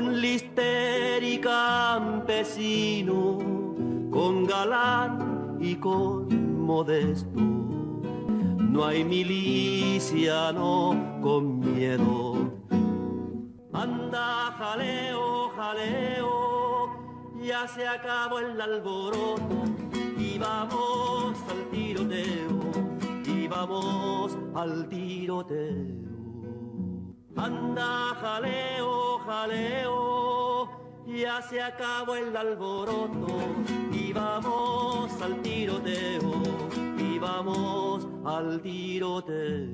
con lister y campesino, con galán y con modesto. No hay miliciano con miedo. Anda, jaleo, jaleo, ya se acabó el alboroto y vamos al tiroteo, y vamos al tiroteo. Anda, jaleo, jaleo, ya se acabó el alboroto y vamos al tiroteo, y vamos al tiroteo.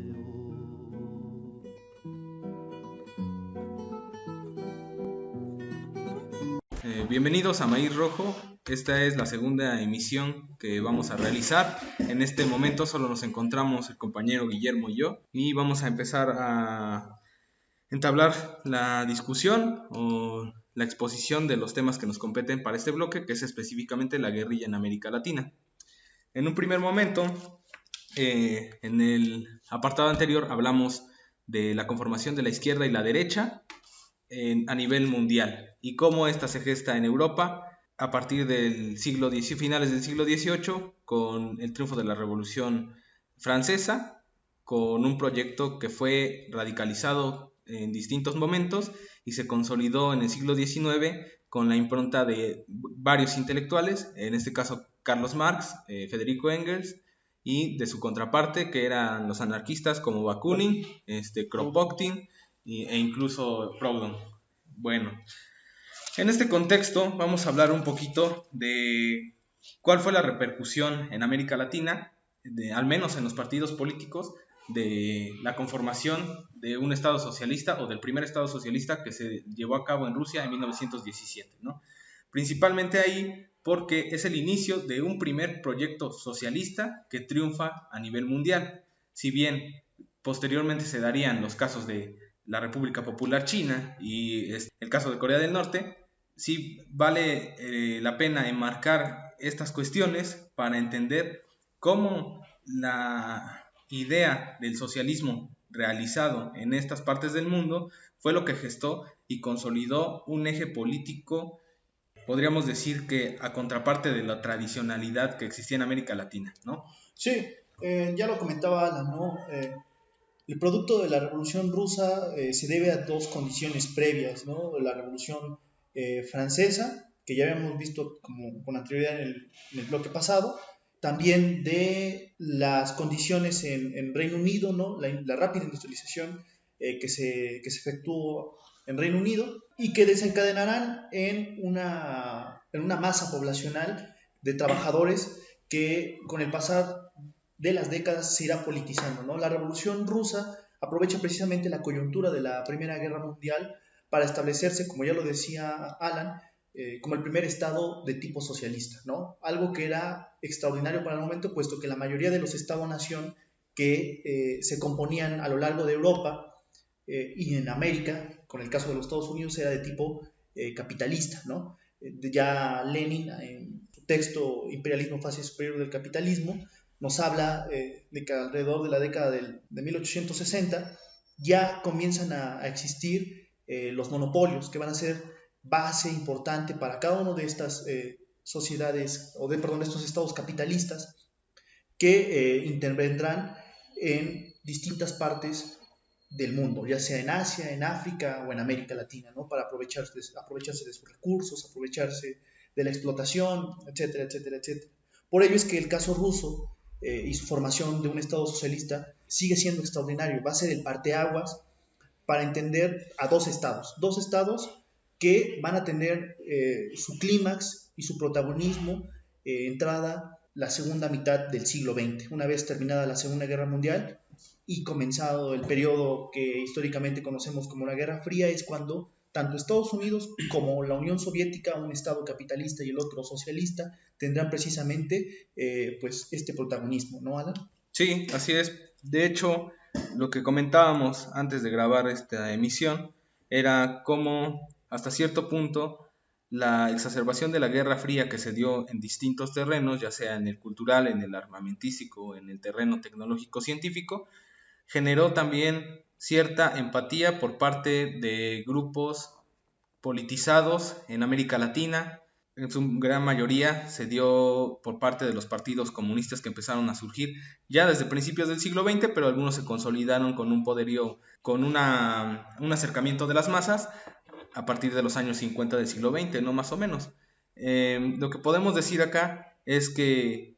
Eh, bienvenidos a Maíz Rojo. Esta es la segunda emisión que vamos a realizar. En este momento solo nos encontramos el compañero Guillermo y yo y vamos a empezar a entablar la discusión o la exposición de los temas que nos competen para este bloque, que es específicamente la guerrilla en América Latina. En un primer momento, eh, en el apartado anterior hablamos de la conformación de la izquierda y la derecha a nivel mundial y cómo esta se gesta en Europa a partir del siglo XIX, finales del siglo XVIII, con el triunfo de la Revolución Francesa, con un proyecto que fue radicalizado en distintos momentos y se consolidó en el siglo XIX con la impronta de varios intelectuales, en este caso Carlos Marx, eh, Federico Engels y de su contraparte que eran los anarquistas como Bakunin, este, Kropotkin e incluso Proudhon. Bueno, en este contexto vamos a hablar un poquito de cuál fue la repercusión en América Latina, al menos en los partidos políticos, de la conformación de un Estado socialista o del primer Estado socialista que se llevó a cabo en Rusia en 1917. ¿no? Principalmente ahí porque es el inicio de un primer proyecto socialista que triunfa a nivel mundial. Si bien posteriormente se darían los casos de la República Popular China y el caso de Corea del Norte, sí vale eh, la pena enmarcar estas cuestiones para entender cómo la idea del socialismo realizado en estas partes del mundo fue lo que gestó y consolidó un eje político, podríamos decir que a contraparte de la tradicionalidad que existía en América Latina, ¿no? Sí, eh, ya lo comentaba Alan, ¿no? Eh, el producto de la Revolución Rusa eh, se debe a dos condiciones previas, ¿no? La Revolución Francesa, que ya habíamos visto como con anterioridad en el, en el bloque pasado, también de las condiciones en, Reino Unido, ¿no? la, rápida industrialización eh, que, se, que se efectuó en Reino Unido y que desencadenarán en una, en una masa poblacional de trabajadores que con el pasar de las décadas se irá politizando. ¿no? La Revolución Rusa aprovecha precisamente la coyuntura de la Primera Guerra Mundial para establecerse, como ya lo decía Alan, eh, como el primer estado de tipo socialista, ¿no? Algo que era extraordinario para el momento, puesto que la mayoría de los estados-nación que eh, se componían a lo largo de Europa eh, y en América, con el caso de los Estados Unidos, era de tipo capitalista, ¿no? ya Lenin, en su texto Imperialismo, fase superior del capitalismo, nos habla de que alrededor de la década de 1860 ya comienzan a existir los monopolios que van a ser base importante para cada una de estas eh, sociedades, o de, perdón, estos estados capitalistas, que eh, intervendrán en distintas partes del mundo, ya sea en Asia, en África o en América Latina, ¿no? para aprovecharse aprovecharse de sus recursos, aprovecharse de la explotación, etcétera, etcétera, etcétera. Por ello es que el caso ruso eh, y su formación de un Estado socialista sigue siendo extraordinario, va a ser el parteaguas para entender a dos estados, dos estados que van a tener eh, su clímax y su protagonismo eh, entrada la segunda mitad del siglo XX, una vez terminada la Segunda Guerra Mundial y comenzado el periodo que históricamente conocemos como la Guerra Fría, es cuando tanto Estados Unidos como la Unión Soviética, un Estado capitalista y el otro socialista, tendrán precisamente eh, pues este protagonismo, ¿no, Alan? Sí, así es. De hecho, lo que comentábamos antes de grabar esta emisión era cómo hasta cierto punto, la exacerbación de la Guerra Fría que se dio en distintos terrenos, ya sea en el cultural, en el armamentístico, en el terreno tecnológico-científico, generó también cierta empatía por parte de grupos politizados en América Latina. En su gran mayoría se dio por parte de los partidos comunistas que empezaron a surgir ya desde principios del siglo XX, pero algunos se consolidaron con un poderío, con una, un acercamiento de las masas a partir de los años 50 del siglo XX, no más o menos. Eh, lo que podemos decir acá es que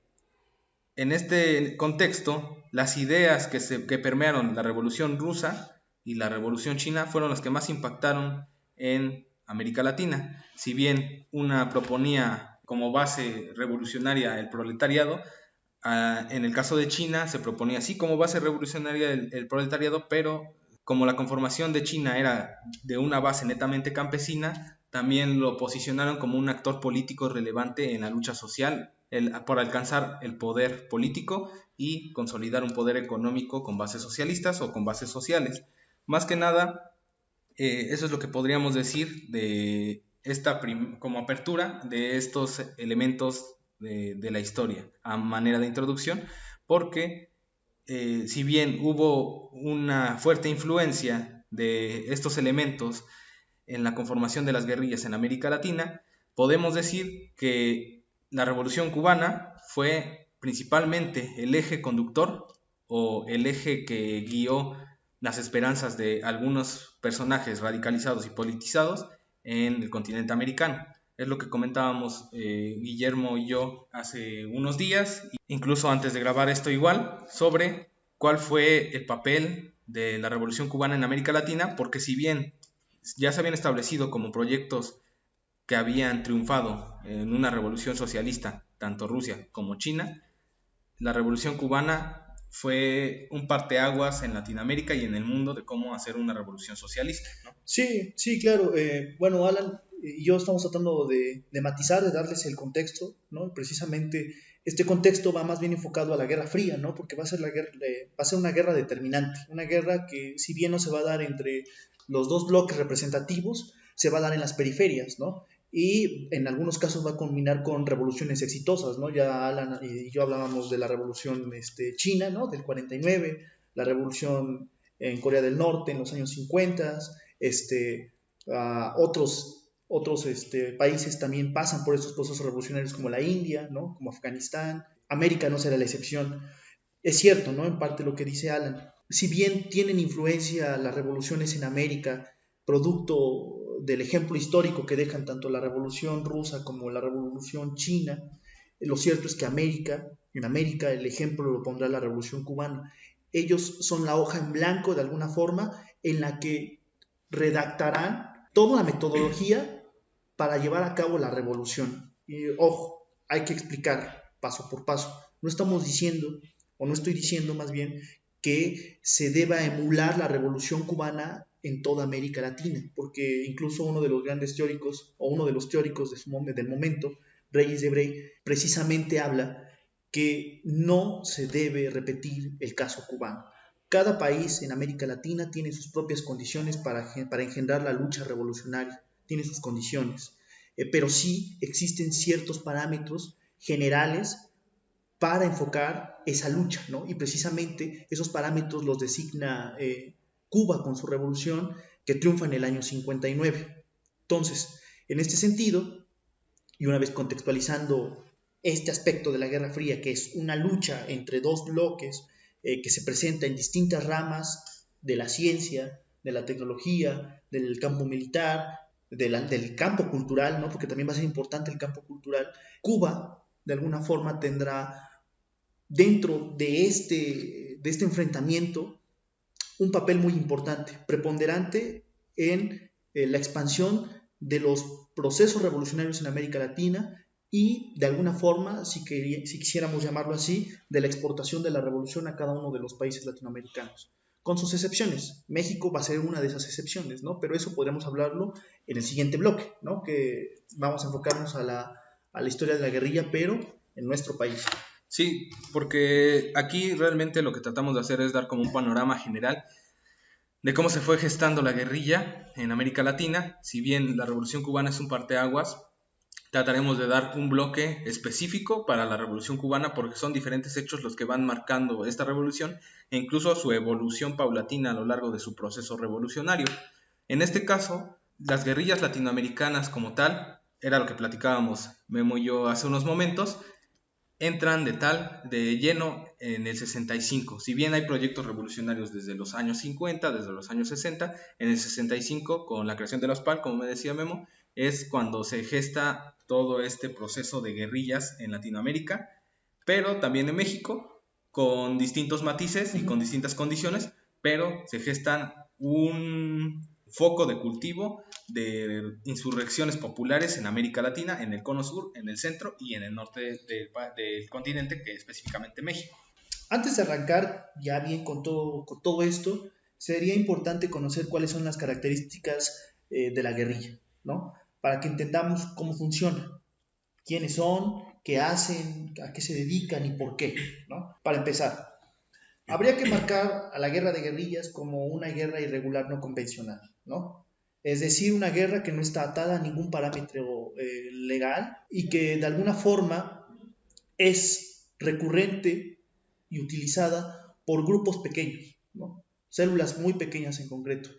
en este contexto, las ideas que, se, que permearon la revolución rusa y la revolución china fueron las que más impactaron en América Latina. Si bien una proponía como base revolucionaria el proletariado, ah, en el caso de China se proponía así como base revolucionaria el, proletariado, pero como la conformación de China era de una base netamente campesina, también lo posicionaron como un actor político relevante en la lucha social por alcanzar el poder político y consolidar un poder económico con bases socialistas o con bases sociales. Más que nada, eh, eso es lo que podríamos decir de esta como apertura de estos elementos de, la historia a manera de introducción, porque eh, si bien hubo una fuerte influencia de estos elementos en la conformación de las guerrillas en América Latina, podemos decir que la revolución cubana fue principalmente el eje conductor o el eje que guió las esperanzas de algunos personajes radicalizados y politizados en el continente americano. Es lo que comentábamos eh, Guillermo y yo hace unos días, incluso antes de grabar esto igual, sobre cuál fue el papel de la Revolución Cubana en América Latina, porque si bien ya se habían establecido como proyectos que habían triunfado en una revolución socialista, tanto Rusia como China, la Revolución Cubana fue un parteaguas en Latinoamérica y en el mundo de cómo hacer una revolución socialista. Sí, sí, claro. Eh, bueno, Alan y yo estamos tratando de, matizar, de darles el contexto, ¿no? Precisamente este contexto va más bien enfocado a la Guerra Fría, ¿no? Porque va a ser, la guerra, va a ser una guerra determinante, una guerra que si bien no se va a dar entre los dos bloques representativos, se va a dar en las periferias, ¿no? y en algunos casos va a combinar con revoluciones exitosas, ¿no? Ya Alan y yo hablábamos de la revolución este, china, ¿no? Del 49, la revolución en Corea del Norte en los años 50, este, otros, otros este, países también pasan por estos procesos revolucionarios como la India, ¿no? Como Afganistán, América no será la excepción. Es cierto, ¿no? En parte lo que dice Alan. Si bien tienen influencia las revoluciones en América, producto del ejemplo histórico que dejan tanto la revolución rusa como la revolución china, lo cierto es que América, en América el ejemplo lo pondrá la revolución cubana. Ellos son la hoja en blanco de alguna forma en la que redactarán toda la metodología para llevar a cabo la revolución. Y ojo, hay que explicar paso por paso. No estamos diciendo, o no estoy diciendo más bien, que se deba emular la revolución cubana en toda América Latina, porque incluso uno de los grandes teóricos, o uno de los teóricos de su, del momento, Reyes de Brey, precisamente habla que no se debe repetir el caso cubano. Cada país en América Latina tiene sus propias condiciones para, para engendrar la lucha revolucionaria, tiene sus condiciones, eh, pero sí existen ciertos parámetros generales para enfocar esa lucha, ¿no? Y precisamente esos parámetros los designa eh, Cuba con su revolución que triunfa en el año 59. Entonces, en este sentido, y una vez contextualizando este aspecto de la Guerra Fría, que es una lucha entre dos bloques eh, que se presenta en distintas ramas de la ciencia, de la tecnología, del campo militar, del campo cultural, ¿no? porque también va a ser importante el campo cultural, Cuba de alguna forma tendrá dentro de este, de este enfrentamiento un papel muy importante, preponderante en eh, la expansión de los procesos revolucionarios en América Latina y de alguna forma, si, si quisiéramos llamarlo así, de la exportación de la revolución a cada uno de los países latinoamericanos, con sus excepciones. México va a ser una de esas excepciones, ¿no? Pero eso podremos hablarlo en el siguiente bloque, ¿no? Que vamos a enfocarnos a la, a la historia de la guerrilla, pero en nuestro país. Sí, porque aquí realmente lo que tratamos de hacer es dar como un panorama general de cómo se fue gestando la guerrilla en América Latina. Si bien la Revolución Cubana es un parteaguas, trataremos de dar un bloque específico para la Revolución Cubana porque son diferentes hechos los que van marcando esta revolución e incluso su evolución paulatina a lo largo de su proceso revolucionario. En este caso, las guerrillas latinoamericanas como tal, era lo que platicábamos Memo y yo hace unos momentos, entran de tal, de lleno en el 65. Si bien hay proyectos revolucionarios desde los años 50, desde los años 60, en el 65, con la creación de los PAL, como me decía Memo, es cuando se gesta todo este proceso de guerrillas en Latinoamérica, pero también en México, con distintos matices y con distintas condiciones, pero se gestan un foco de cultivo de insurrecciones populares en América Latina, en el cono sur, en el centro y en el norte del, continente, que es específicamente México. Antes de arrancar ya bien con todo, con todo esto, sería importante conocer cuáles son las características eh, de la guerrilla, ¿no? Para que entendamos cómo funciona, quiénes son, qué hacen, a qué se dedican y por qué, ¿no? Para empezar, habría que marcar a la guerra de guerrillas como una guerra irregular no convencional, ¿no? Es decir, una guerra que no está atada a ningún parámetro eh, legal y que de alguna forma es recurrente y utilizada por grupos pequeños, células muy pequeñas en concreto.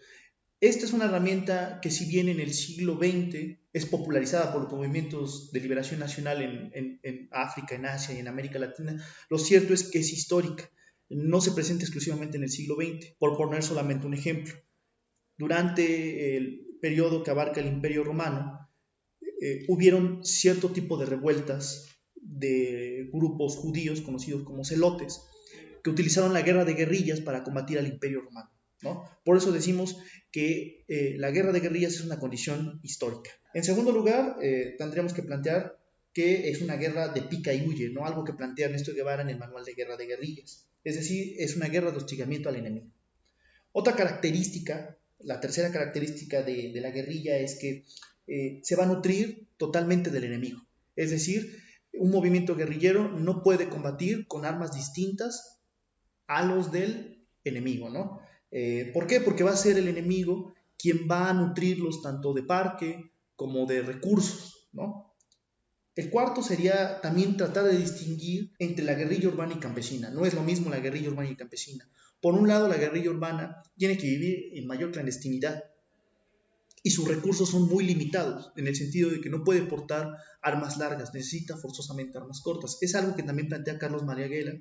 Esta es una herramienta que si bien en el siglo XX es popularizada por los movimientos de liberación nacional en, África, en Asia y en América Latina, lo cierto es que es histórica. No se presenta exclusivamente en el siglo XX, por poner solamente un ejemplo durante el periodo que abarca el Imperio Romano, eh, hubieron cierto tipo de revueltas de grupos judíos conocidos como celotes, que utilizaron la guerra de guerrillas para combatir al Imperio Romano. Por eso decimos que eh, la guerra de guerrillas es una condición histórica. En segundo lugar, eh, tendríamos que plantear que es una guerra de pica y huye, ¿no? algo que plantea Ernesto Guevara en el Manual de Guerra de Guerrillas. Es decir, es una guerra de hostigamiento al enemigo. Otra característica la tercera característica de, la guerrilla es que eh, se va a nutrir totalmente del enemigo. Es decir, un movimiento guerrillero no puede combatir con armas distintas a los del enemigo, ¿no? Eh, ¿Por qué? Porque va a ser el enemigo quien va a nutrirlos tanto de parque como de recursos, ¿no? El cuarto sería también tratar de distinguir entre la guerrilla urbana y campesina. No es lo mismo la guerrilla urbana y campesina. Por un lado, la guerrilla urbana tiene que vivir en mayor clandestinidad y sus recursos son muy limitados, en el sentido de que no puede portar armas largas, necesita forzosamente armas cortas. Es algo que también plantea Carlos María Guela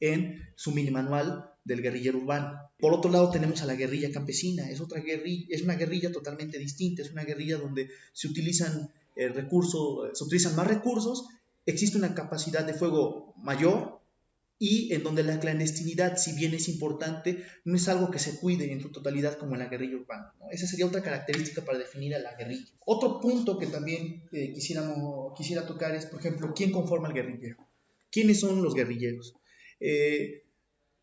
en su mini manual del guerrillero urbano. Por otro lado tenemos a la guerrilla campesina, es otra guerrilla, es una guerrilla totalmente distinta, es una guerrilla donde se utilizan eh, recursos, se utilizan más recursos, existe una capacidad de fuego mayor, y en donde la clandestinidad, si bien es importante, no es algo que se cuide en su totalidad como en la guerrilla urbana. Esa sería otra característica para definir a la guerrilla. Otro punto que también eh, quisiéramos, quisiera tocar es, por ejemplo, ¿quién conforma el guerrillero? ¿Quiénes son los guerrilleros? Eh,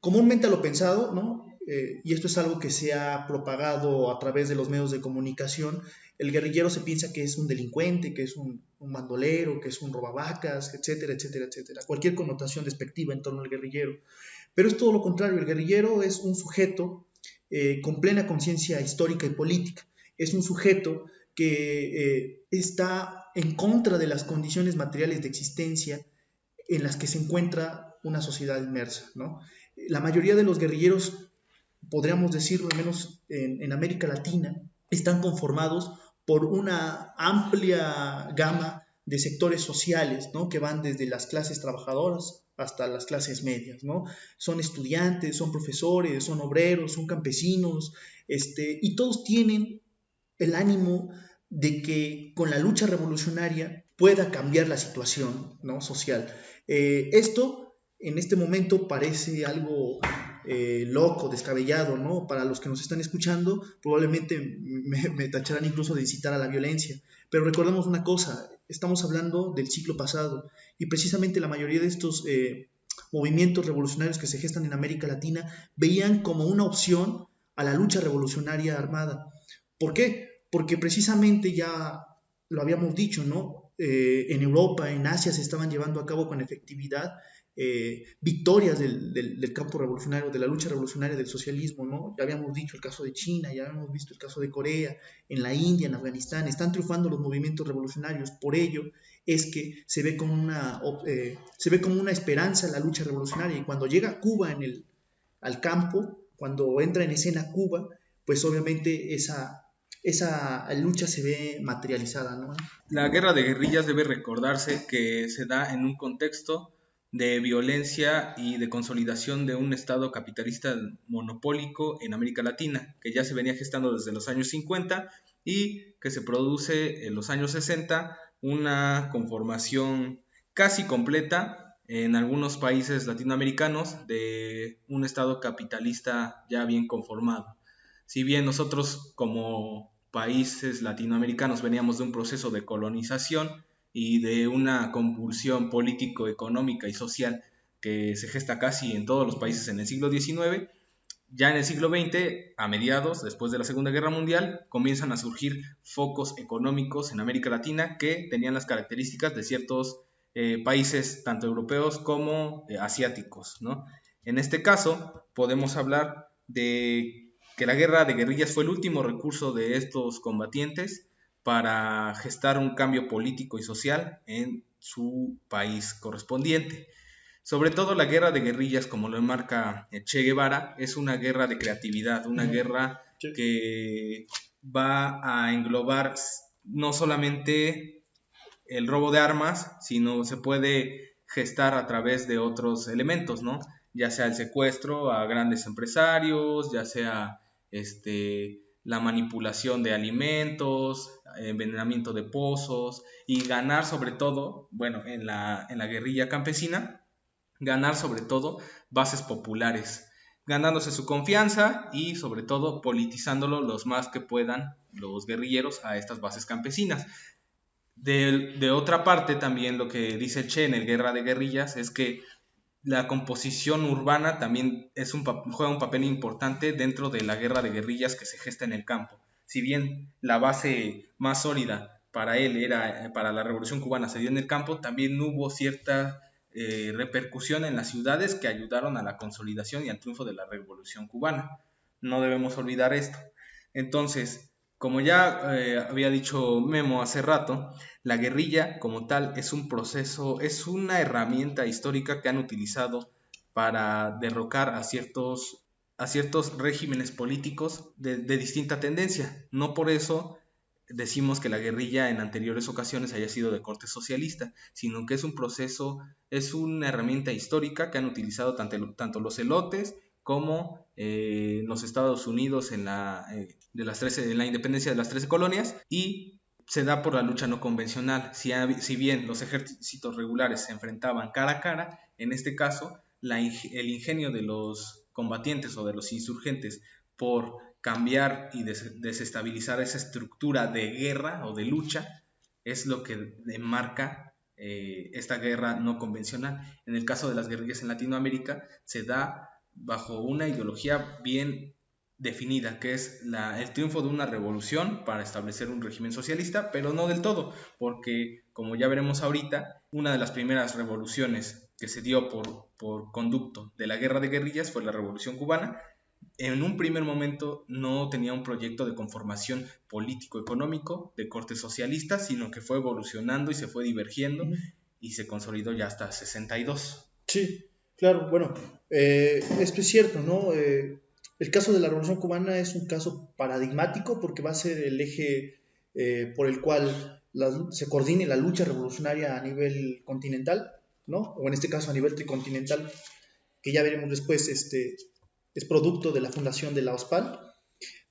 comúnmente a lo pensado, ¿no? Eh, y esto es algo que se ha propagado a través de los medios de comunicación, el guerrillero se piensa que es un delincuente, que es un, bandolero, que es un robavacas, etcétera, etcétera, etcétera. Cualquier connotación despectiva en torno al guerrillero. Pero es todo lo contrario, el guerrillero es un sujeto eh, con plena conciencia histórica y política. Es un sujeto que eh, está en contra de las condiciones materiales de existencia en las que se encuentra una sociedad inmersa. ¿no? La mayoría de los guerrilleros, podríamos decirlo al menos en, América Latina, están conformados por una amplia gama de sectores sociales, ¿no? Que van desde las clases trabajadoras hasta las clases medias, ¿no? Son estudiantes, son profesores, son obreros, son campesinos, este, y todos tienen el ánimo de que con la lucha revolucionaria pueda cambiar la situación ¿no? social. Eh, esto en este momento parece algo eh, loco, descabellado, ¿no? Para los que nos están escuchando, probablemente me, tacharán incluso de incitar a la violencia. Pero recordemos una cosa, estamos hablando del siglo pasado y precisamente la mayoría de estos eh, movimientos revolucionarios que se gestan en América Latina veían como una opción a la lucha revolucionaria armada. ¿Por qué? Porque precisamente ya lo habíamos dicho, ¿no? Eh, en Europa, en Asia se estaban llevando a cabo con efectividad eh, victorias del, campo revolucionario, de la lucha revolucionaria del socialismo, ¿no? Ya habíamos dicho el caso de China, ya habíamos visto el caso de Corea, en la India, en Afganistán, están triunfando los movimientos revolucionarios, por ello es que se ve como una, eh, se esperanza la lucha revolucionaria y cuando llega Cuba al campo, cuando entra en escena Cuba, pues obviamente esa, esa lucha se ve materializada. ¿no? La guerra de guerrillas debe recordarse que se da en un contexto de violencia y de consolidación de un Estado capitalista monopólico en América Latina, que ya se venía gestando desde los años 50 y que se produce en los años 60 una conformación casi completa en algunos países latinoamericanos de un Estado capitalista ya bien conformado. Si bien nosotros como países latinoamericanos veníamos de un proceso de colonización, y de una convulsión político, económica y social que se gesta casi en todos los países en el siglo XIX, ya en el siglo XX, a mediados, después de la Segunda Guerra Mundial, comienzan a surgir focos económicos en América Latina que tenían las características de ciertos eh, países, tanto europeos como eh, asiáticos. En este caso, podemos hablar de que la guerra de guerrillas fue el último recurso de estos combatientes para gestar un cambio político y social en su país correspondiente. Sobre todo la guerra de guerrillas, como lo enmarca Che Guevara, es una guerra de creatividad, una guerra que va a englobar no solamente el robo de armas, sino se puede gestar a través de otros elementos, ¿no? Ya sea el secuestro a grandes empresarios, ya sea este, la manipulación de alimentos, envenenamiento de pozos y ganar sobre todo, bueno, en la, en la guerrilla campesina, ganar sobre todo bases populares, ganándose su confianza y sobre todo politizándolo los más que puedan los guerrilleros a estas bases campesinas. De, de, otra parte, también lo que dice Che en el Guerra de Guerrillas es que la composición urbana también es un, juega un papel importante dentro de la guerra de guerrillas que se gesta en el campo si bien la base más sólida para él era, para la revolución cubana se dio en el campo, también hubo cierta eh, repercusión en las ciudades que ayudaron a la consolidación y al triunfo de la revolución cubana. No debemos olvidar esto. Entonces, como ya eh, había dicho Memo hace rato, la guerrilla como tal es un proceso, es una herramienta histórica que han utilizado para derrocar a ciertos a ciertos regímenes políticos de, distinta tendencia. No por eso decimos que la guerrilla en anteriores ocasiones haya sido de corte socialista, sino que es un proceso, es una herramienta histórica que han utilizado tanto, tanto los elotes como eh, los Estados Unidos en la, eh, de las 13, en la independencia de las 13 colonias y se da por la lucha no convencional. Si, si bien los ejércitos regulares se enfrentaban cara a cara, en este caso el ingenio de los combatientes o de los insurgentes por cambiar y desestabilizar esa estructura de guerra o de lucha es lo que marca eh, esta guerra no convencional. En el caso de las guerrillas en Latinoamérica se da bajo una ideología bien definida, que es el triunfo de una revolución para establecer un régimen socialista, pero no del todo, porque como ya veremos ahorita, una de las primeras revoluciones que se dio por, por conducto de la guerra de guerrillas fue la revolución cubana. En un primer momento no tenía un proyecto de conformación político-económico de corte socialista, sino que fue evolucionando y se fue divergiendo y se consolidó ya hasta 62. Sí, claro, bueno, eh, esto es cierto, ¿no? Eh, el caso de la Revolución Cubana es un caso paradigmático porque va a ser el eje eh, por el cual se coordine la lucha revolucionaria a nivel continental ¿no? O en este caso a nivel tricontinental, que ya veremos después, este, es producto de la fundación de la OSPAL.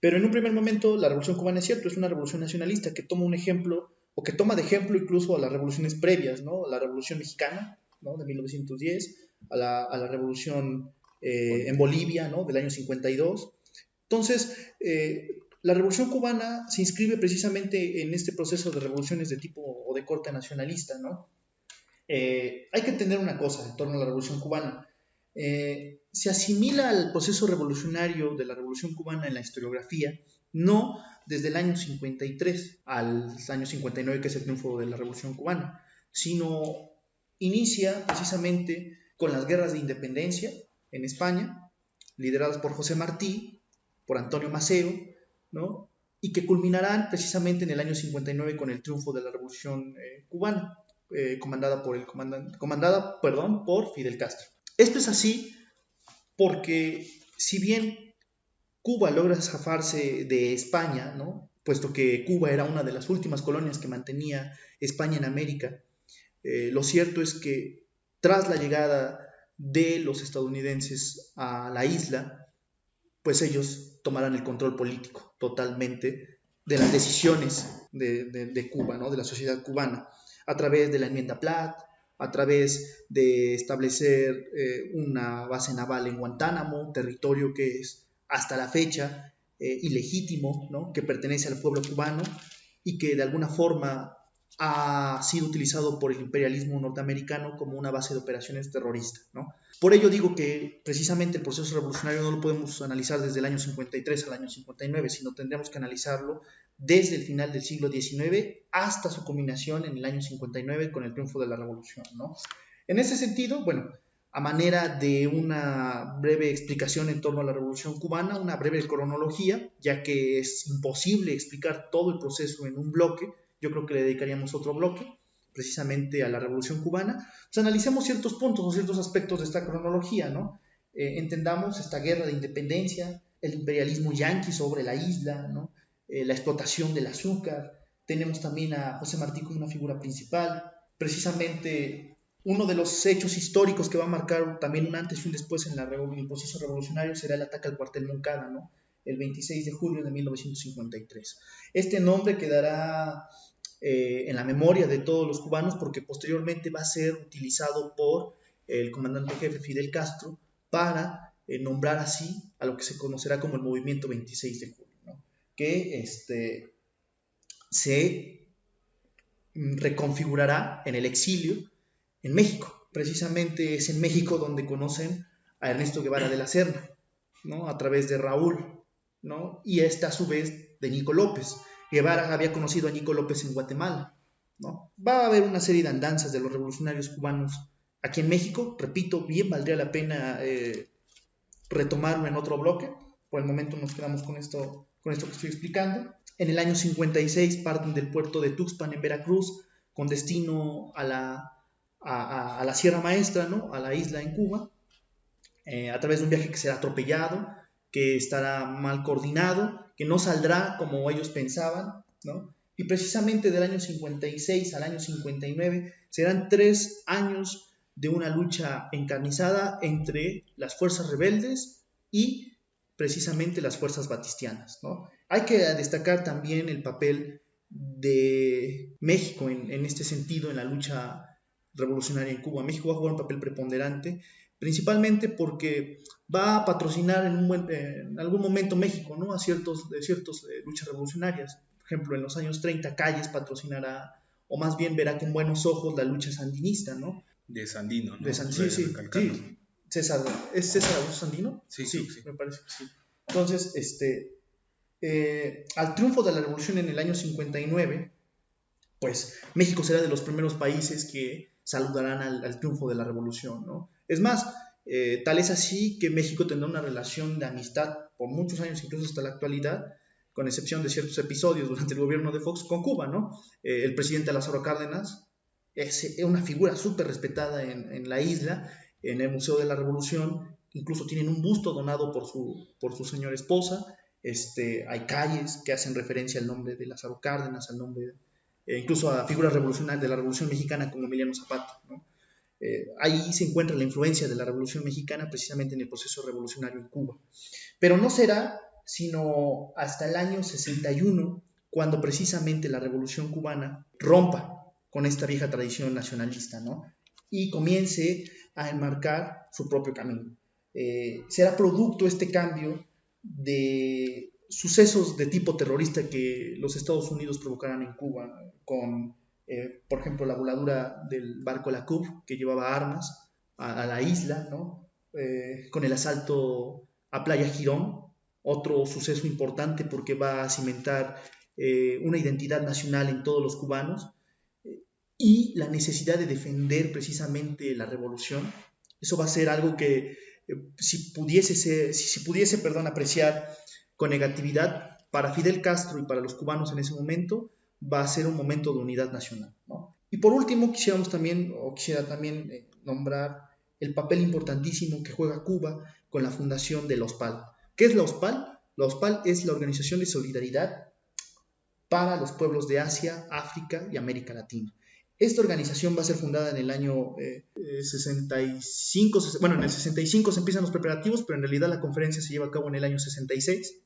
Pero en un primer momento la revolución cubana es cierto, es una revolución nacionalista que toma un ejemplo, o que toma de ejemplo incluso a las revoluciones previas, ¿no? La revolución mexicana, ¿no? De 1910, a la, a la revolución eh, en Bolivia, ¿no? Del año 52. Entonces, eh, la revolución cubana se inscribe precisamente en este proceso de revoluciones de tipo o de corte nacionalista, ¿no? Eh, hay que entender una cosa en torno a la Revolución Cubana. Eh, se asimila al proceso revolucionario de la Revolución Cubana en la historiografía, no desde el año 53 al año 59, que es el triunfo de la Revolución Cubana, sino inicia precisamente con las guerras de independencia en España, lideradas por José Martí, por Antonio Maceo, ¿no? y que culminarán precisamente en el año 59 con el triunfo de la Revolución eh, Cubana. Eh, comandada, por el comandada perdón, por Fidel Castro. Esto es así porque si bien Cuba logra zafarse de España, ¿no? puesto que Cuba era una de las últimas colonias que mantenía España en América. Eh, lo cierto es que tras la llegada de los estadounidenses a la isla, pues ellos tomarán el control político totalmente de las decisiones de, Cuba, ¿no? de la sociedad cubana, a través de la enmienda Platt, a través de establecer eh, una base naval en Guantánamo, territorio que es hasta la fecha eh, ilegítimo, ¿no? que pertenece al pueblo cubano y que de alguna forma ha sido utilizado por el imperialismo norteamericano como una base de operaciones terroristas. ¿no? Por ello digo que precisamente el proceso revolucionario no lo podemos analizar desde el año 53 al año 59, sino tendremos que analizarlo desde el final del siglo XIX hasta su culminación en el año 59 con el triunfo de la revolución. ¿no? En ese sentido, bueno, a manera de una breve explicación en torno a la revolución cubana, una breve cronología, ya que es imposible explicar todo el proceso en un bloque, yo creo que le dedicaríamos otro bloque precisamente a la Revolución Cubana, pues analicemos ciertos puntos o ciertos aspectos de esta cronología, ¿no? Eh, entendamos esta guerra de independencia, el imperialismo yanqui sobre la isla, ¿no? Eh, la explotación del azúcar, tenemos también a José Martí como una figura principal, precisamente uno de los hechos históricos que va a marcar también un antes y un después en, el proceso revolucionario será el ataque al cuartel Moncada, ¿no? el 26 de julio de 1953. Este nombre quedará eh, en la memoria de todos los cubanos porque posteriormente va a ser utilizado por el comandante jefe Fidel Castro para eh, nombrar así a lo que se conocerá como el movimiento 26 de julio, que este, se reconfigurará en el exilio en México. Precisamente es en México donde conocen a Ernesto Guevara de la Serna, ¿no? a través de Raúl, ¿no? y esta a su vez de Nico López. Guevara había conocido a Nico López en Guatemala. ¿no? Va a haber una serie de andanzas de los revolucionarios cubanos aquí en México. Repito, bien valdría la pena eh, retomarlo en otro bloque. Por el momento nos quedamos con esto, con esto que estoy explicando. En el año 56 parten del puerto de Tuxpan en Veracruz con destino a la, Sierra Maestra, ¿no? a la isla en Cuba, eh, a través de un viaje que será atropellado, que estará mal coordinado, que no saldrá como ellos pensaban, ¿no? Y precisamente del año 56 al año 59 serán tres años de una lucha encarnizada entre las fuerzas rebeldes y precisamente las fuerzas batistianas, ¿no? Hay que destacar también el papel de México en, en este sentido en la lucha revolucionaria en Cuba. México va a jugar un papel preponderante principalmente porque va a patrocinar en, un en algún momento México, ¿no? A ciertos, de eh, luchas revolucionarias. Por ejemplo, en los años 30 Calles patrocinará, o más bien verá con buenos ojos la lucha sandinista, ¿no? De Sandino, ¿no? De Sandino, sí, sí, César, ¿es César Augusto Sandino? Sí, sí, me parece que sí. Entonces, este, eh, al triunfo de la revolución en el año 59, pues México será de los primeros países que saludarán al, triunfo de la revolución, ¿no? Es más, eh, tal es así que México tendrá una relación de amistad por muchos años, incluso hasta la actualidad, con excepción de ciertos episodios durante el gobierno de Fox con Cuba, ¿no? Eh, el presidente Lázaro Cárdenas es una figura súper respetada en, la isla, en el Museo de la Revolución, incluso tienen un busto donado por su, señora esposa, este, hay calles que hacen referencia al nombre de Lázaro Cárdenas, al nombre, eh, incluso a figuras revolucionarias de la Revolución Mexicana como Emiliano Zapata, ¿no? Eh, ahí se encuentra la influencia de la Revolución Mexicana precisamente en el proceso revolucionario en Cuba. Pero no será sino hasta el año 61 cuando precisamente la Revolución Cubana rompa con esta vieja tradición nacionalista, ¿no? Y comience a enmarcar su propio camino. Eh, será producto este cambio de sucesos de tipo terrorista que los Estados Unidos provocarán en Cuba con eh, por ejemplo, la voladura del barco La Coupe, que llevaba armas a, la isla, ¿no? Eh, con el asalto a Playa Girón, otro suceso importante porque va a cimentar eh, una identidad nacional en todos los cubanos, y la necesidad de defender precisamente la revolución. Eso va a ser algo que si pudiese, ser, si pudiese perdón, apreciar con negatividad para Fidel Castro y para los cubanos en ese momento, va a ser un momento de unidad nacional. Y por último, quisiéramos también, o quisiera también eh, nombrar el papel importantísimo que juega Cuba con la fundación de la OSPAL. ¿Qué es la OSPAL? La OSPAL es la Organización de Solidaridad para los pueblos de Asia, África y América Latina. Esta organización va a ser fundada en el año 65, eh, bueno, en el 65 se empiezan los preparativos, pero en realidad la conferencia se lleva a cabo en el año 66.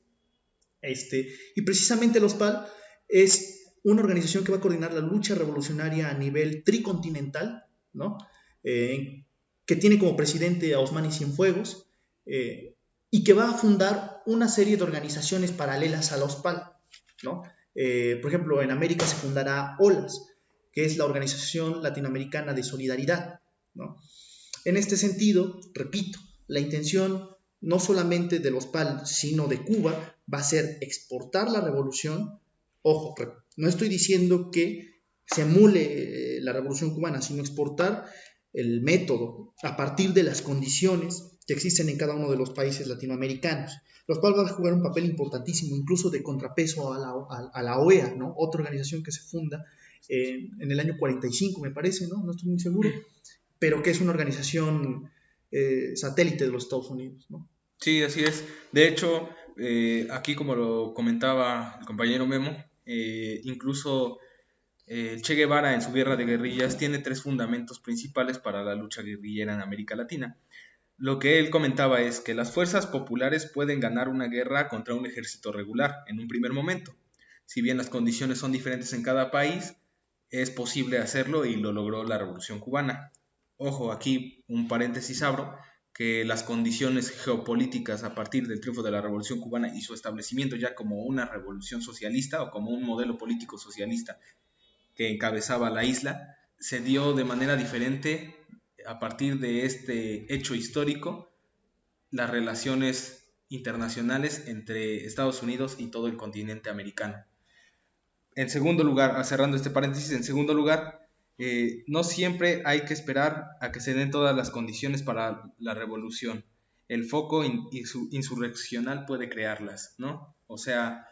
Este, y precisamente los PAL es una organización que va a coordinar la lucha revolucionaria a nivel tricontinental, ¿no? Eh, que tiene como presidente a Osmani Cienfuegos eh, y que va a fundar una serie de organizaciones paralelas a los PAL, ¿no? por ejemplo, en América se fundará OLAS, que es la Organización Latinoamericana de Solidaridad. En este sentido, repito, la intención no solamente de los PAL, sino de Cuba, va a ser exportar la revolución. Ojo, no estoy diciendo que se emule eh, la revolución cubana, sino exportar el método a partir de las condiciones que existen en cada uno de los países latinoamericanos, los cuales van a jugar un papel importantísimo, incluso de contrapeso a la, OEA, ¿no? otra organización que se funda eh, en el año 45, me parece, ¿no? No estoy muy seguro, pero que es una organización eh, satélite de los Estados Unidos. Sí, así es. De hecho, aquí como lo comentaba el compañero Memo, incluso Che Guevara en su guerra de guerrillas tiene tres fundamentos principales para la lucha guerrillera en América Latina. Lo que él comentaba es que las fuerzas populares pueden ganar una guerra contra un ejército regular en un primer momento. Si bien las condiciones son diferentes en cada país, es posible hacerlo y lo logró la Revolución cubana. Ojo, aquí un paréntesis abro, que las condiciones geopolíticas a partir del triunfo de la Revolución cubana y su establecimiento ya como una revolución socialista o como un modelo político socialista que encabezaba la isla, se dio de manera diferente a partir de este hecho histórico las relaciones internacionales entre Estados Unidos y todo el continente americano. En segundo lugar, cerrando este paréntesis, en segundo lugar, eh, no siempre hay que esperar a que se den todas las condiciones para la revolución. El foco insurreccional puede crearlas, ¿no? O sea,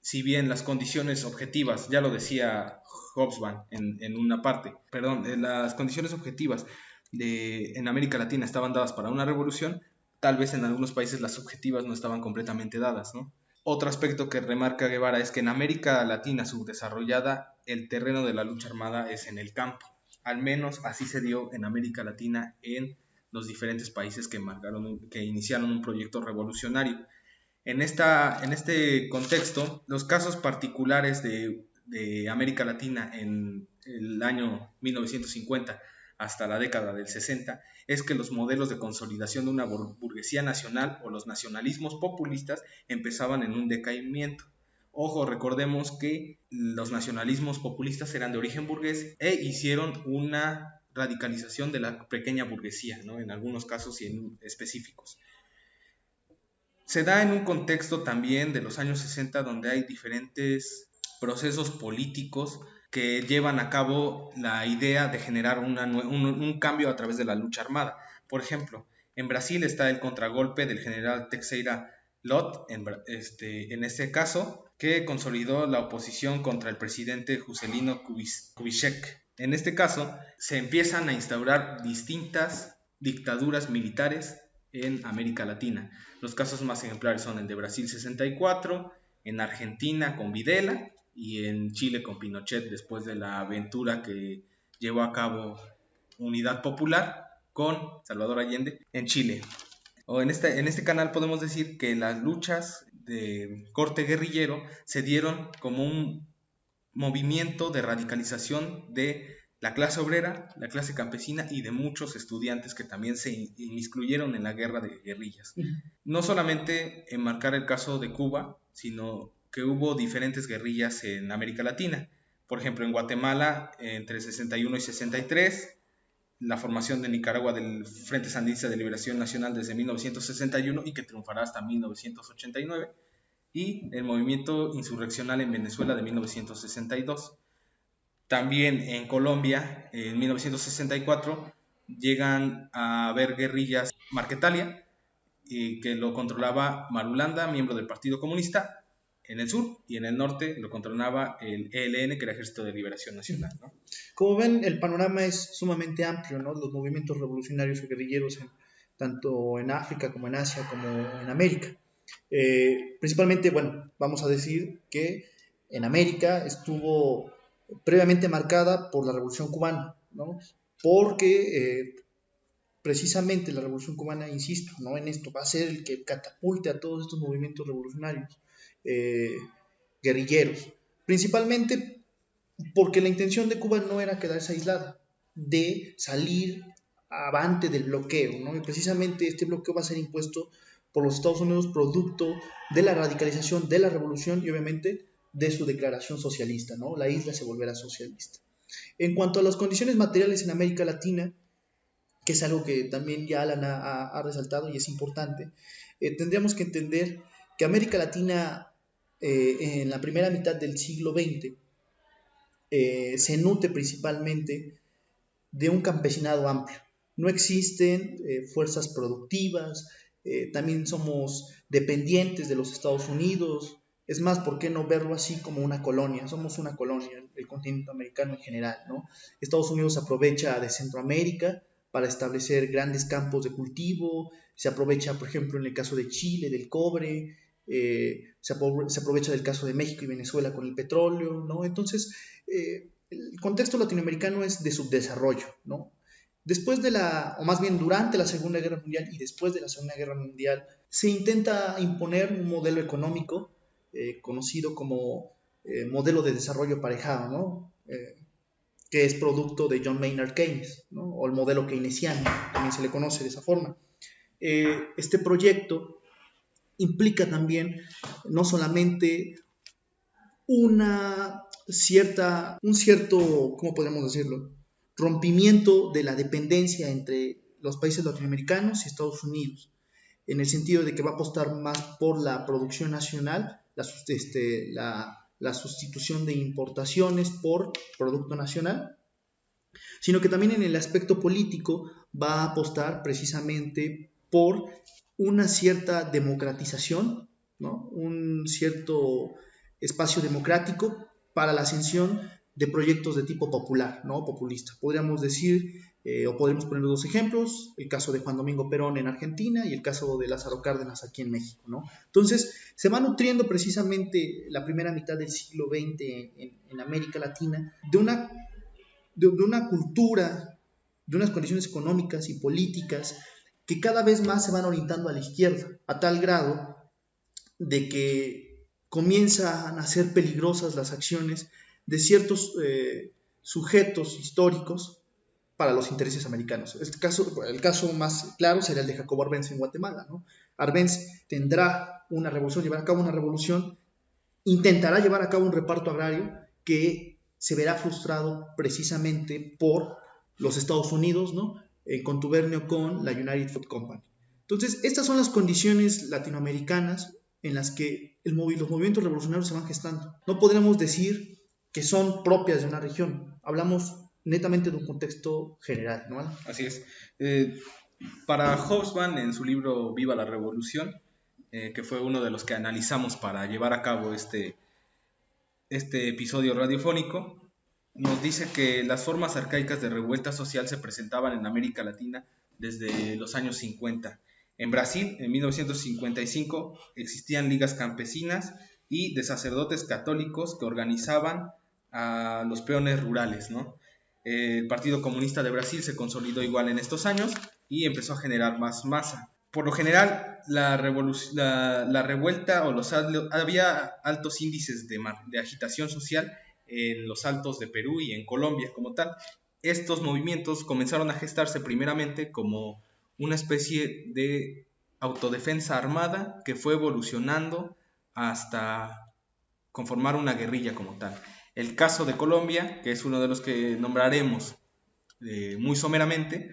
si bien las condiciones objetivas, ya lo decía Hobsbawm en, una parte, perdón, eh, las condiciones objetivas de, en América Latina estaban dadas para una revolución, tal vez en algunos países las objetivas no estaban completamente dadas, ¿no? Otro aspecto que remarca Guevara es que en América Latina subdesarrollada el terreno de la lucha armada es en el campo. Al menos así se dio en América Latina en los diferentes países que, marcaron, que iniciaron un proyecto revolucionario. En, este contexto, los casos particulares de, de América Latina en el año 1950 hasta la década del 60 es que los modelos de consolidación de una burguesía nacional o los nacionalismos populistas empezaban en un decaimiento. Ojo, recordemos que los nacionalismos populistas eran de origen burgués e hicieron una radicalización de la pequeña burguesía, ¿no? en algunos casos y en específicos. Se da en un contexto también de los años 60 donde hay diferentes procesos políticos que llevan a cabo la idea de generar un, cambio a través de la lucha armada. Por ejemplo, en Brasil está el contragolpe del general Teixeira Lot, en, este, caso, que consolidó la oposición contra el presidente Juscelino Kubitschek. En este caso, se empiezan a instaurar distintas dictaduras militares en América Latina. Los casos más ejemplares son el de Brasil 64, en Argentina con Videla y en Chile con Pinochet después de la aventura que llevó a cabo Unidad Popular con Salvador Allende en Chile. O en, este, en este canal podemos decir que las luchas de corte guerrillero se dieron como un movimiento de radicalización de la clase obrera, la clase campesina y de muchos estudiantes que también se inmiscuyeron en la guerra de guerrillas. No solamente enmarcar el caso de Cuba, sino que hubo diferentes guerrillas en América Latina. Por ejemplo, en Guatemala, entre 61 y 63, la formación de Nicaragua del Frente Sandinista de Liberación Nacional desde 1961 y que triunfará hasta 1989, y el movimiento insurreccional en Venezuela de 1962. También en Colombia, en 1964, llegan a haber guerrillas Marquetalia, eh, que lo controlaba Marulanda, miembro del Partido Comunista, en el sur y en el norte lo controlaba el ELN, que era Ejército de Liberación Nacional. Como ven, el panorama es sumamente amplio, ¿no? los movimientos revolucionarios o guerrilleros, tanto en África como en Asia como en América. Eh, principalmente, bueno, vamos a decir que en América estuvo previamente marcada por la Revolución Cubana, porque eh, precisamente la Revolución Cubana, insisto, ¿no? en esto va a ser el que catapulte a todos estos movimientos revolucionarios eh, guerrilleros, principalmente porque la intención de Cuba no era quedarse aislada, de salir avante del bloqueo, ¿no? y precisamente este bloqueo va a ser impuesto por los Estados Unidos producto de la radicalización de la revolución y obviamente de su declaración socialista, ¿no? La isla se volverá socialista. En cuanto a las condiciones materiales en América Latina, que es algo que también ya Alan ha, resaltado y es importante, eh, tendríamos que entender que América Latina eh, en la primera mitad del siglo XX eh, se nutre principalmente de un campesinado amplio. No existen fuerzas productivas, también somos dependientes de los Estados Unidos, es más, ¿por qué no verlo así como una colonia? Somos una colonia, el continente americano en general, ¿no? Estados Unidos aprovecha de Centroamérica para establecer grandes campos de cultivo, se aprovecha, por ejemplo, en el caso de Chile, del cobre, eh, se, aprovecha del caso de México y Venezuela con el petróleo, ¿no? Entonces, eh, el contexto latinoamericano es de subdesarrollo, ¿no? Después de la, o más bien durante la Segunda Guerra Mundial y después de la Segunda Guerra Mundial, se intenta imponer un modelo económico eh, conocido como modelo de desarrollo aparejado, ¿no? Que es producto de John Maynard Keynes, ¿no? o el modelo keynesiano, también se le conoce de esa forma. este proyecto implica también no solamente una cierta, un cierto, ¿cómo podemos decirlo? Rompimiento de la dependencia entre los países latinoamericanos y Estados Unidos, en el sentido de que va a apostar más por la producción nacional este, la, sustitución de importaciones por producto nacional, sino que también en el aspecto político va a apostar precisamente por una cierta democratización, un cierto espacio democrático para la ascensión de proyectos de tipo popular, ¿no? populista. Podríamos decir eh, o podemos poner dos ejemplos, el caso de Juan Domingo Perón en Argentina y el caso de Lázaro Cárdenas aquí en México. ¿no? Entonces, se va nutriendo precisamente la primera mitad del siglo XX en, América Latina de una, de, una cultura, de unas condiciones económicas y políticas que cada vez más se van orientando a la izquierda, a tal grado de que comienzan a ser peligrosas las acciones de ciertos eh, sujetos históricos para los intereses americanos. Este el caso más claro sería el de Jacobo Arbenz en Guatemala. ¿no? Arbenz tendrá una revolución, llevará a cabo una revolución, intentará llevar a cabo un reparto agrario que se verá frustrado precisamente por los Estados Unidos, ¿no? En contubernio con la United Food Company. Entonces, estas son las condiciones latinoamericanas en las que los movimientos revolucionarios se van gestando. No podremos decir que son propias de una región. Hablamos netamente de un contexto general. Así es. Eh, para Hobsbawm, en su libro Viva la Revolución, eh, que fue uno de los que analizamos para llevar a cabo este, este episodio radiofónico, nos dice que las formas arcaicas de revuelta social se presentaban en América Latina desde los años 50. En Brasil, en 1955, existían ligas campesinas y de sacerdotes católicos que organizaban a los peones rurales, ¿no? el Partido Comunista de Brasil se consolidó igual en estos años y empezó a generar más masa. Por lo general, la, revuelta o los había altos índices de agitación social en los altos de Perú y en Colombia como tal. Estos movimientos comenzaron a gestarse primeramente como una especie de autodefensa armada que fue evolucionando hasta conformar una guerrilla como tal. El caso de Colombia, que es uno de los que nombraremos eh, muy someramente,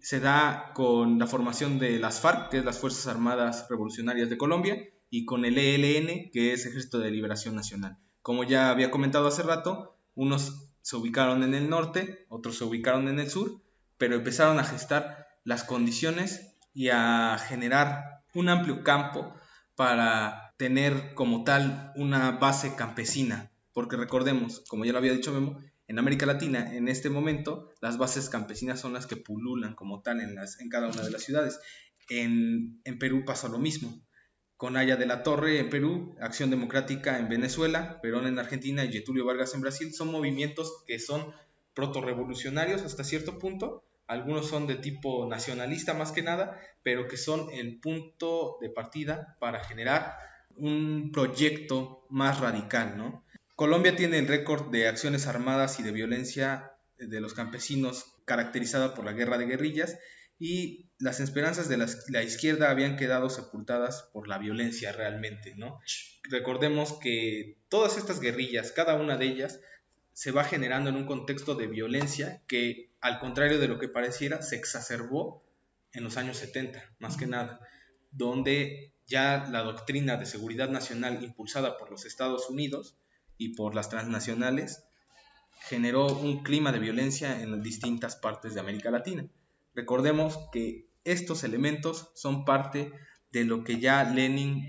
se da con la formación de las FARC, que es las Fuerzas Armadas Revolucionarias de Colombia, y con el ELN, que es Ejército de Liberación Nacional. Como ya había comentado hace rato, unos se ubicaron en el norte, otros se ubicaron en el sur, pero empezaron a gestar las condiciones y a generar un amplio campo para tener como tal una base campesina porque recordemos, como ya lo había dicho Memo, en América Latina, en este momento, las bases campesinas son las que pululan como tal en, en cada una de las ciudades. En, Perú pasa lo mismo. Con Aya de la Torre en Perú, Acción Democrática en Venezuela, Perón en Argentina y Getulio Vargas en Brasil, son movimientos que son proto-revolucionarios hasta cierto punto, algunos son de tipo nacionalista más que nada, pero que son el punto de partida para generar un proyecto más radical, ¿no? Colombia tiene el récord de acciones armadas y de violencia de los campesinos caracterizada por la guerra de guerrillas y las esperanzas de la, izquierda habían quedado sepultadas por la violencia realmente, ¿no? Recordemos que todas estas guerrillas, cada una de ellas, se va generando en un contexto de violencia que, al contrario de lo que pareciera, se exacerbó en los años 70, más que nada, donde ya la doctrina de seguridad nacional impulsada por los Estados Unidos y por las transnacionales generó un clima de violencia en distintas partes de América Latina. Recordemos que estos elementos son parte de lo que ya Lenin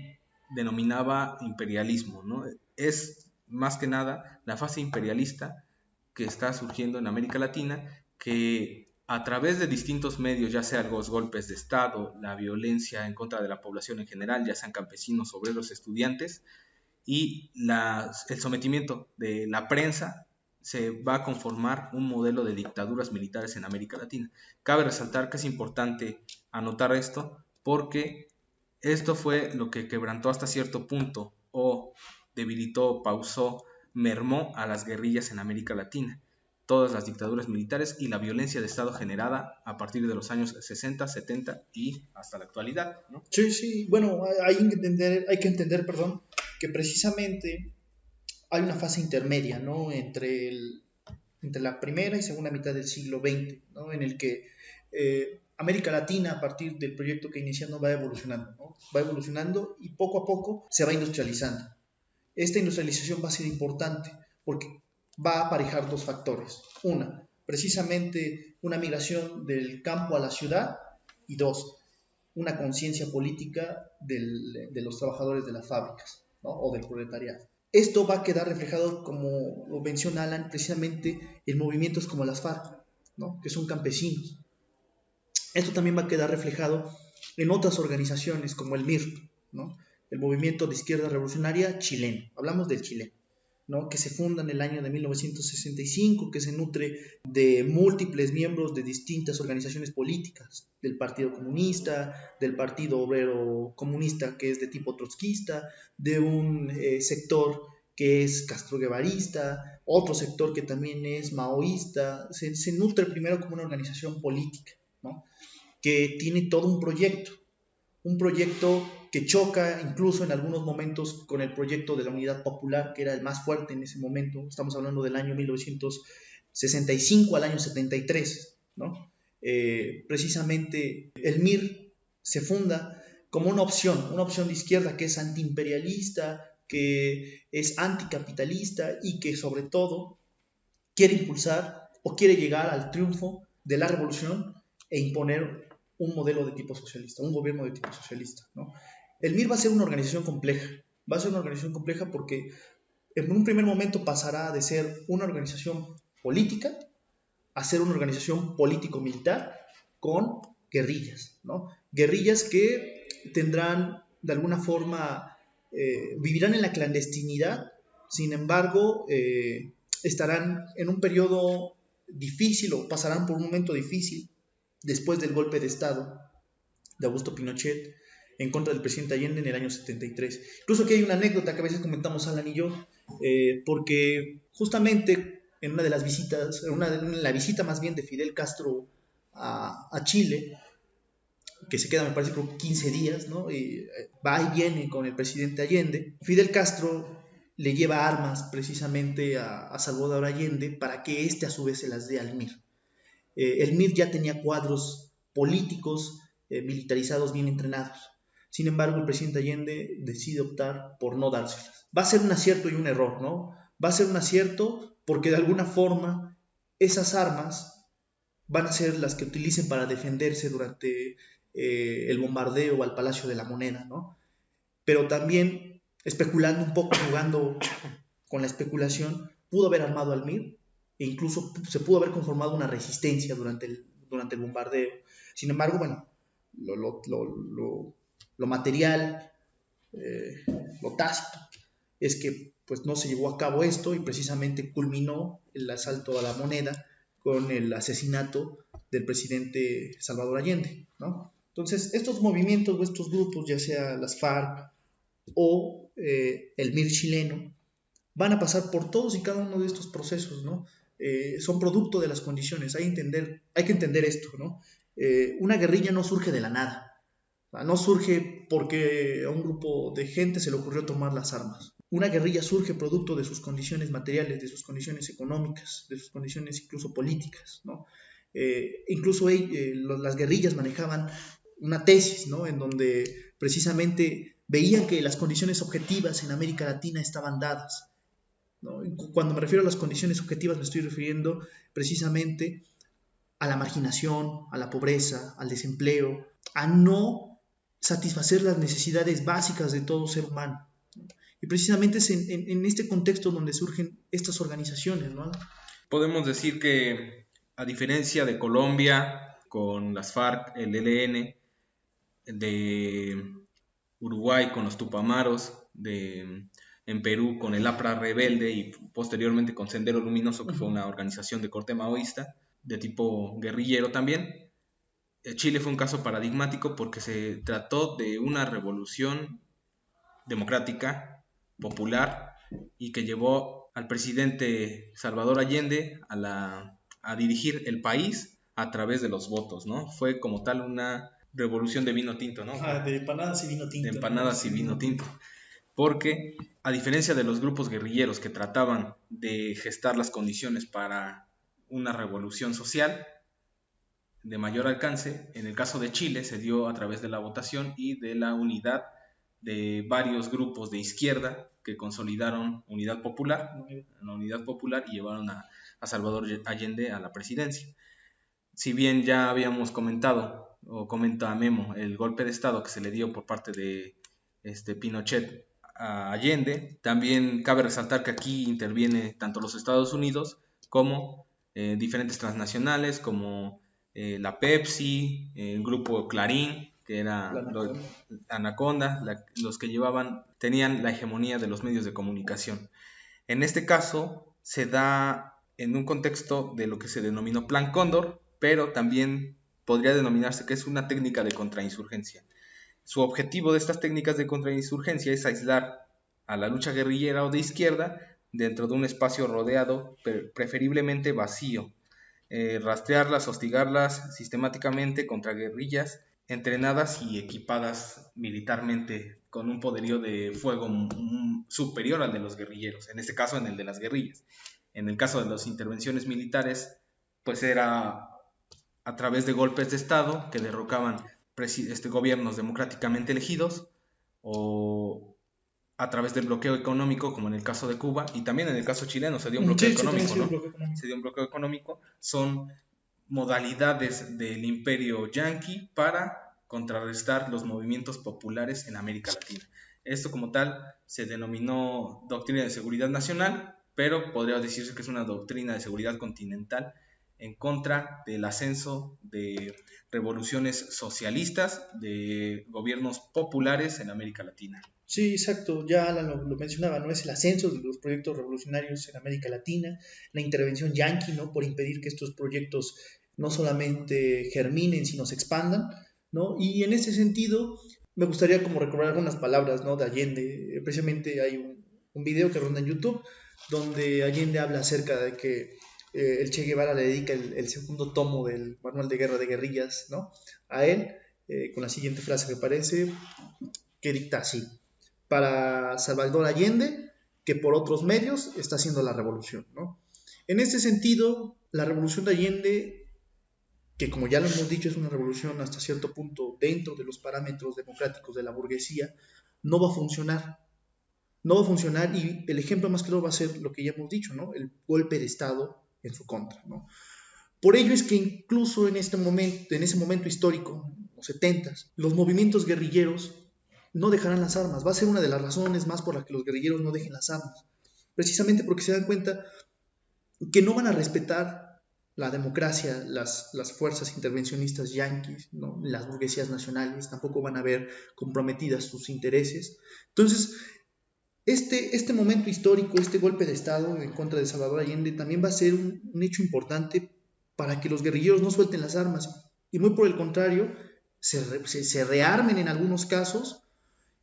denominaba imperialismo, ¿no? Es más que nada la fase imperialista que está surgiendo en América Latina, que a través de distintos medios, ya sea los golpes de Estado, la violencia en contra de la población en general, ya sean campesinos, obreros, estudiantes, y el sometimiento de la prensa se va a conformar un modelo de dictaduras militares en América Latina. Cabe resaltar que es importante anotar esto porque esto fue lo que quebrantó hasta cierto punto o debilitó, pausó, mermó a las guerrillas en América Latina. Todas las dictaduras militares y la violencia de Estado generada a partir de los años 60, 70 y hasta la actualidad. Sí, sí, bueno, hay que entender, hay que entender perdón, que precisamente hay una fase intermedia, ¿no? Entre, el, entre la primera y segunda mitad del siglo XX, ¿no? En el que eh, América Latina, a partir del proyecto que iniciando, va evolucionando, ¿no? Va evolucionando y poco a poco se va industrializando. Esta industrialización va a ser importante porque va a aparejar dos factores. Una, precisamente una migración del campo a la ciudad y dos, una conciencia política del, de los trabajadores de las fábricas ¿no? o del proletariado. Esto va a quedar reflejado, como lo menciona Alan, precisamente en movimientos como las FARC, ¿no? que son campesinos. Esto también va a quedar reflejado en otras organizaciones como el MIR, ¿no? el Movimiento de Izquierda Revolucionaria chileno. Hablamos del chileno que se funda en el año de 1965, que se nutre de múltiples miembros de distintas organizaciones políticas, del Partido Comunista, del Partido Obrero Comunista, que es de tipo trotskista, de un eh, sector que es castroguevarista, otro sector que también es maoísta, se, se nutre primero como una organización política, que tiene todo un proyecto, un proyecto que choca incluso en algunos momentos con el proyecto de la Unidad Popular, que era el más fuerte en ese momento. Estamos hablando del año 1965 al año 73. ¿no? Eh, precisamente el MIR se funda como una opción, una opción de izquierda que es antiimperialista, que es anticapitalista y que sobre todo quiere impulsar o quiere llegar al triunfo de la revolución e imponer un modelo de tipo socialista, un gobierno de tipo socialista. ¿no? El MIR va a ser una organización compleja, va a ser una organización compleja porque en un primer momento pasará de ser una organización política a ser una organización político-militar con guerrillas, ¿no? Guerrillas que tendrán de alguna forma, eh, vivirán en la clandestinidad, sin embargo, eh, estarán en un periodo difícil o pasarán por un momento difícil después del golpe de Estado de Augusto Pinochet en contra del presidente Allende en el año 73. Incluso aquí hay una anécdota que a veces comentamos Alan y yo, eh, porque justamente en una de las visitas, en, una, la visita más bien de Fidel Castro a, Chile, que se queda, me parece, por 15 días, ¿no? Eh, va y viene con el presidente Allende. Fidel Castro le lleva armas precisamente a, Salvador Allende para que éste a su vez se las dé al MIR. Eh, el MIR ya tenía cuadros políticos militarizados bien entrenados. Sin embargo, el presidente Allende decide optar por no dárselas. Va a ser un acierto y un error, ¿no? Va a ser un acierto porque de alguna forma esas armas van a ser las que utilicen para defenderse durante eh, el bombardeo al Palacio de la Moneda, ¿no? Pero también especulando un poco, jugando con la especulación, pudo haber armado al MIR e incluso se pudo haber conformado una resistencia durante el, durante el bombardeo. Sin embargo, bueno, lo, lo, lo, lo material eh, lo tácito, es que pues no se llevó a cabo esto y precisamente culminó el asalto a la moneda con el asesinato del presidente Salvador Allende, ¿no? Entonces, estos movimientos o estos grupos, ya sea las FARC o eh, el MIR chileno, van a pasar por todos y cada uno de estos procesos, ¿no? Eh, son producto de las condiciones, hay, entender, hay que entender esto, ¿no? Una guerrilla no surge de la nada, no surge porque a un grupo de gente se le ocurrió tomar las armas. Una guerrilla surge producto de sus condiciones materiales, de sus condiciones económicas, de sus condiciones incluso políticas, ¿no? incluso las guerrillas manejaban una tesis, ¿no? En donde precisamente veían que las condiciones objetivas en América Latina estaban dadas. Cuando me refiero a las condiciones objetivas me estoy refiriendo precisamente a la marginación, a la pobreza, al desempleo, a no satisfacer las necesidades básicas de todo ser humano. Y precisamente es en, este contexto donde surgen estas organizaciones. ¿no? Podemos decir que, a diferencia de Colombia, con las FARC, el ELN, de Uruguay con los Tupamaros, de, en Perú con el APRA Rebelde y posteriormente con Sendero Luminoso, que fue una organización de corte maoísta, de tipo guerrillero también. Eh, Chile fue un caso paradigmático porque se trató de una revolución democrática, popular, y que llevó al presidente Salvador Allende a, la, a dirigir el país a través de los votos, ¿no? Fue como tal una revolución de vino tinto, ¿no? Ah, de empanadas y vino tinto. De empanadas y vino tinto. Porque, a diferencia de los grupos guerrilleros que trataban de gestar las condiciones para una revolución social de mayor alcance, en el caso de Chile se dio a través de la votación y de la unidad de varios grupos de izquierda que consolidaron Unidad Popular, la Unidad Popular y llevaron a, a Salvador Allende a la presidencia. Si bien ya habíamos comentado o comenta Memo, el golpe de Estado que se le dio por parte de este, Pinochet a Allende. También cabe resaltar que aquí interviene tanto los Estados Unidos como eh, diferentes transnacionales como eh, la Pepsi, el grupo Clarín, que era Anaconda, los que llevaban, tenían la hegemonía de los medios de comunicación. En este caso se da en un contexto de lo que se denominó Plan Cóndor, pero también podría denominarse que es una técnica de contrainsurgencia. Su objetivo de estas técnicas de contrainsurgencia es aislar a la lucha guerrillera o de izquierda dentro de un espacio rodeado, preferiblemente vacío, eh, rastrearlas, hostigarlas sistemáticamente contra guerrillas entrenadas y equipadas militarmente con un poderío de fuego superior al de los guerrilleros, en este caso en el de las guerrillas. En el caso de las intervenciones militares, pues era a través de golpes de Estado que derrocaban este, gobiernos democráticamente elegidos o a través del bloqueo económico, como en el caso de Cuba, y también en el caso chileno se dio un bloqueo, económico, ¿no? Se dio un bloqueo económico. Son modalidades del imperio yanqui para contrarrestar los movimientos populares en América Latina. Esto como tal se denominó doctrina de seguridad nacional, pero podría decirse que es una doctrina de seguridad continental en contra del ascenso de revoluciones socialistas, de gobiernos populares en América Latina. Sí, exacto, ya lo, mencionaba, ¿no? Es el ascenso de los proyectos revolucionarios en América Latina, la intervención yanqui, ¿no? Por impedir que estos proyectos no solamente germinen, sino se expandan, ¿no? Y en ese sentido, me gustaría como recordar algunas palabras, ¿no? De Allende. Precisamente hay un, un video que ronda en YouTube donde Allende habla acerca de que eh, el Che Guevara le dedica el, segundo tomo del Manual de Guerra de Guerrillas ¿no? a él, eh, con la siguiente frase que parece, que dicta así, para Salvador Allende, que por otros medios está haciendo la revolución. ¿no? En este sentido, la revolución de Allende, que como ya lo hemos dicho es una revolución hasta cierto punto dentro de los parámetros democráticos de la burguesía, no va a funcionar. No va a funcionar y el ejemplo más claro va a ser lo que ya hemos dicho, ¿no? El golpe de Estado en su contra. ¿no? Por ello es que incluso en, este momento, en ese momento histórico, los 70, los movimientos guerrilleros no dejarán las armas. Va a ser una de las razones más por las que los guerrilleros no dejen las armas. Precisamente porque se dan cuenta que no van a respetar la democracia, las, las fuerzas intervencionistas yanquis, ¿no? las burguesías nacionales tampoco van a ver comprometidas sus intereses. Entonces, este, este momento histórico, este golpe de Estado en contra de Salvador Allende, también va a ser un, hecho importante para que los guerrilleros no suelten las armas y muy por el contrario, se, se, rearmen en algunos casos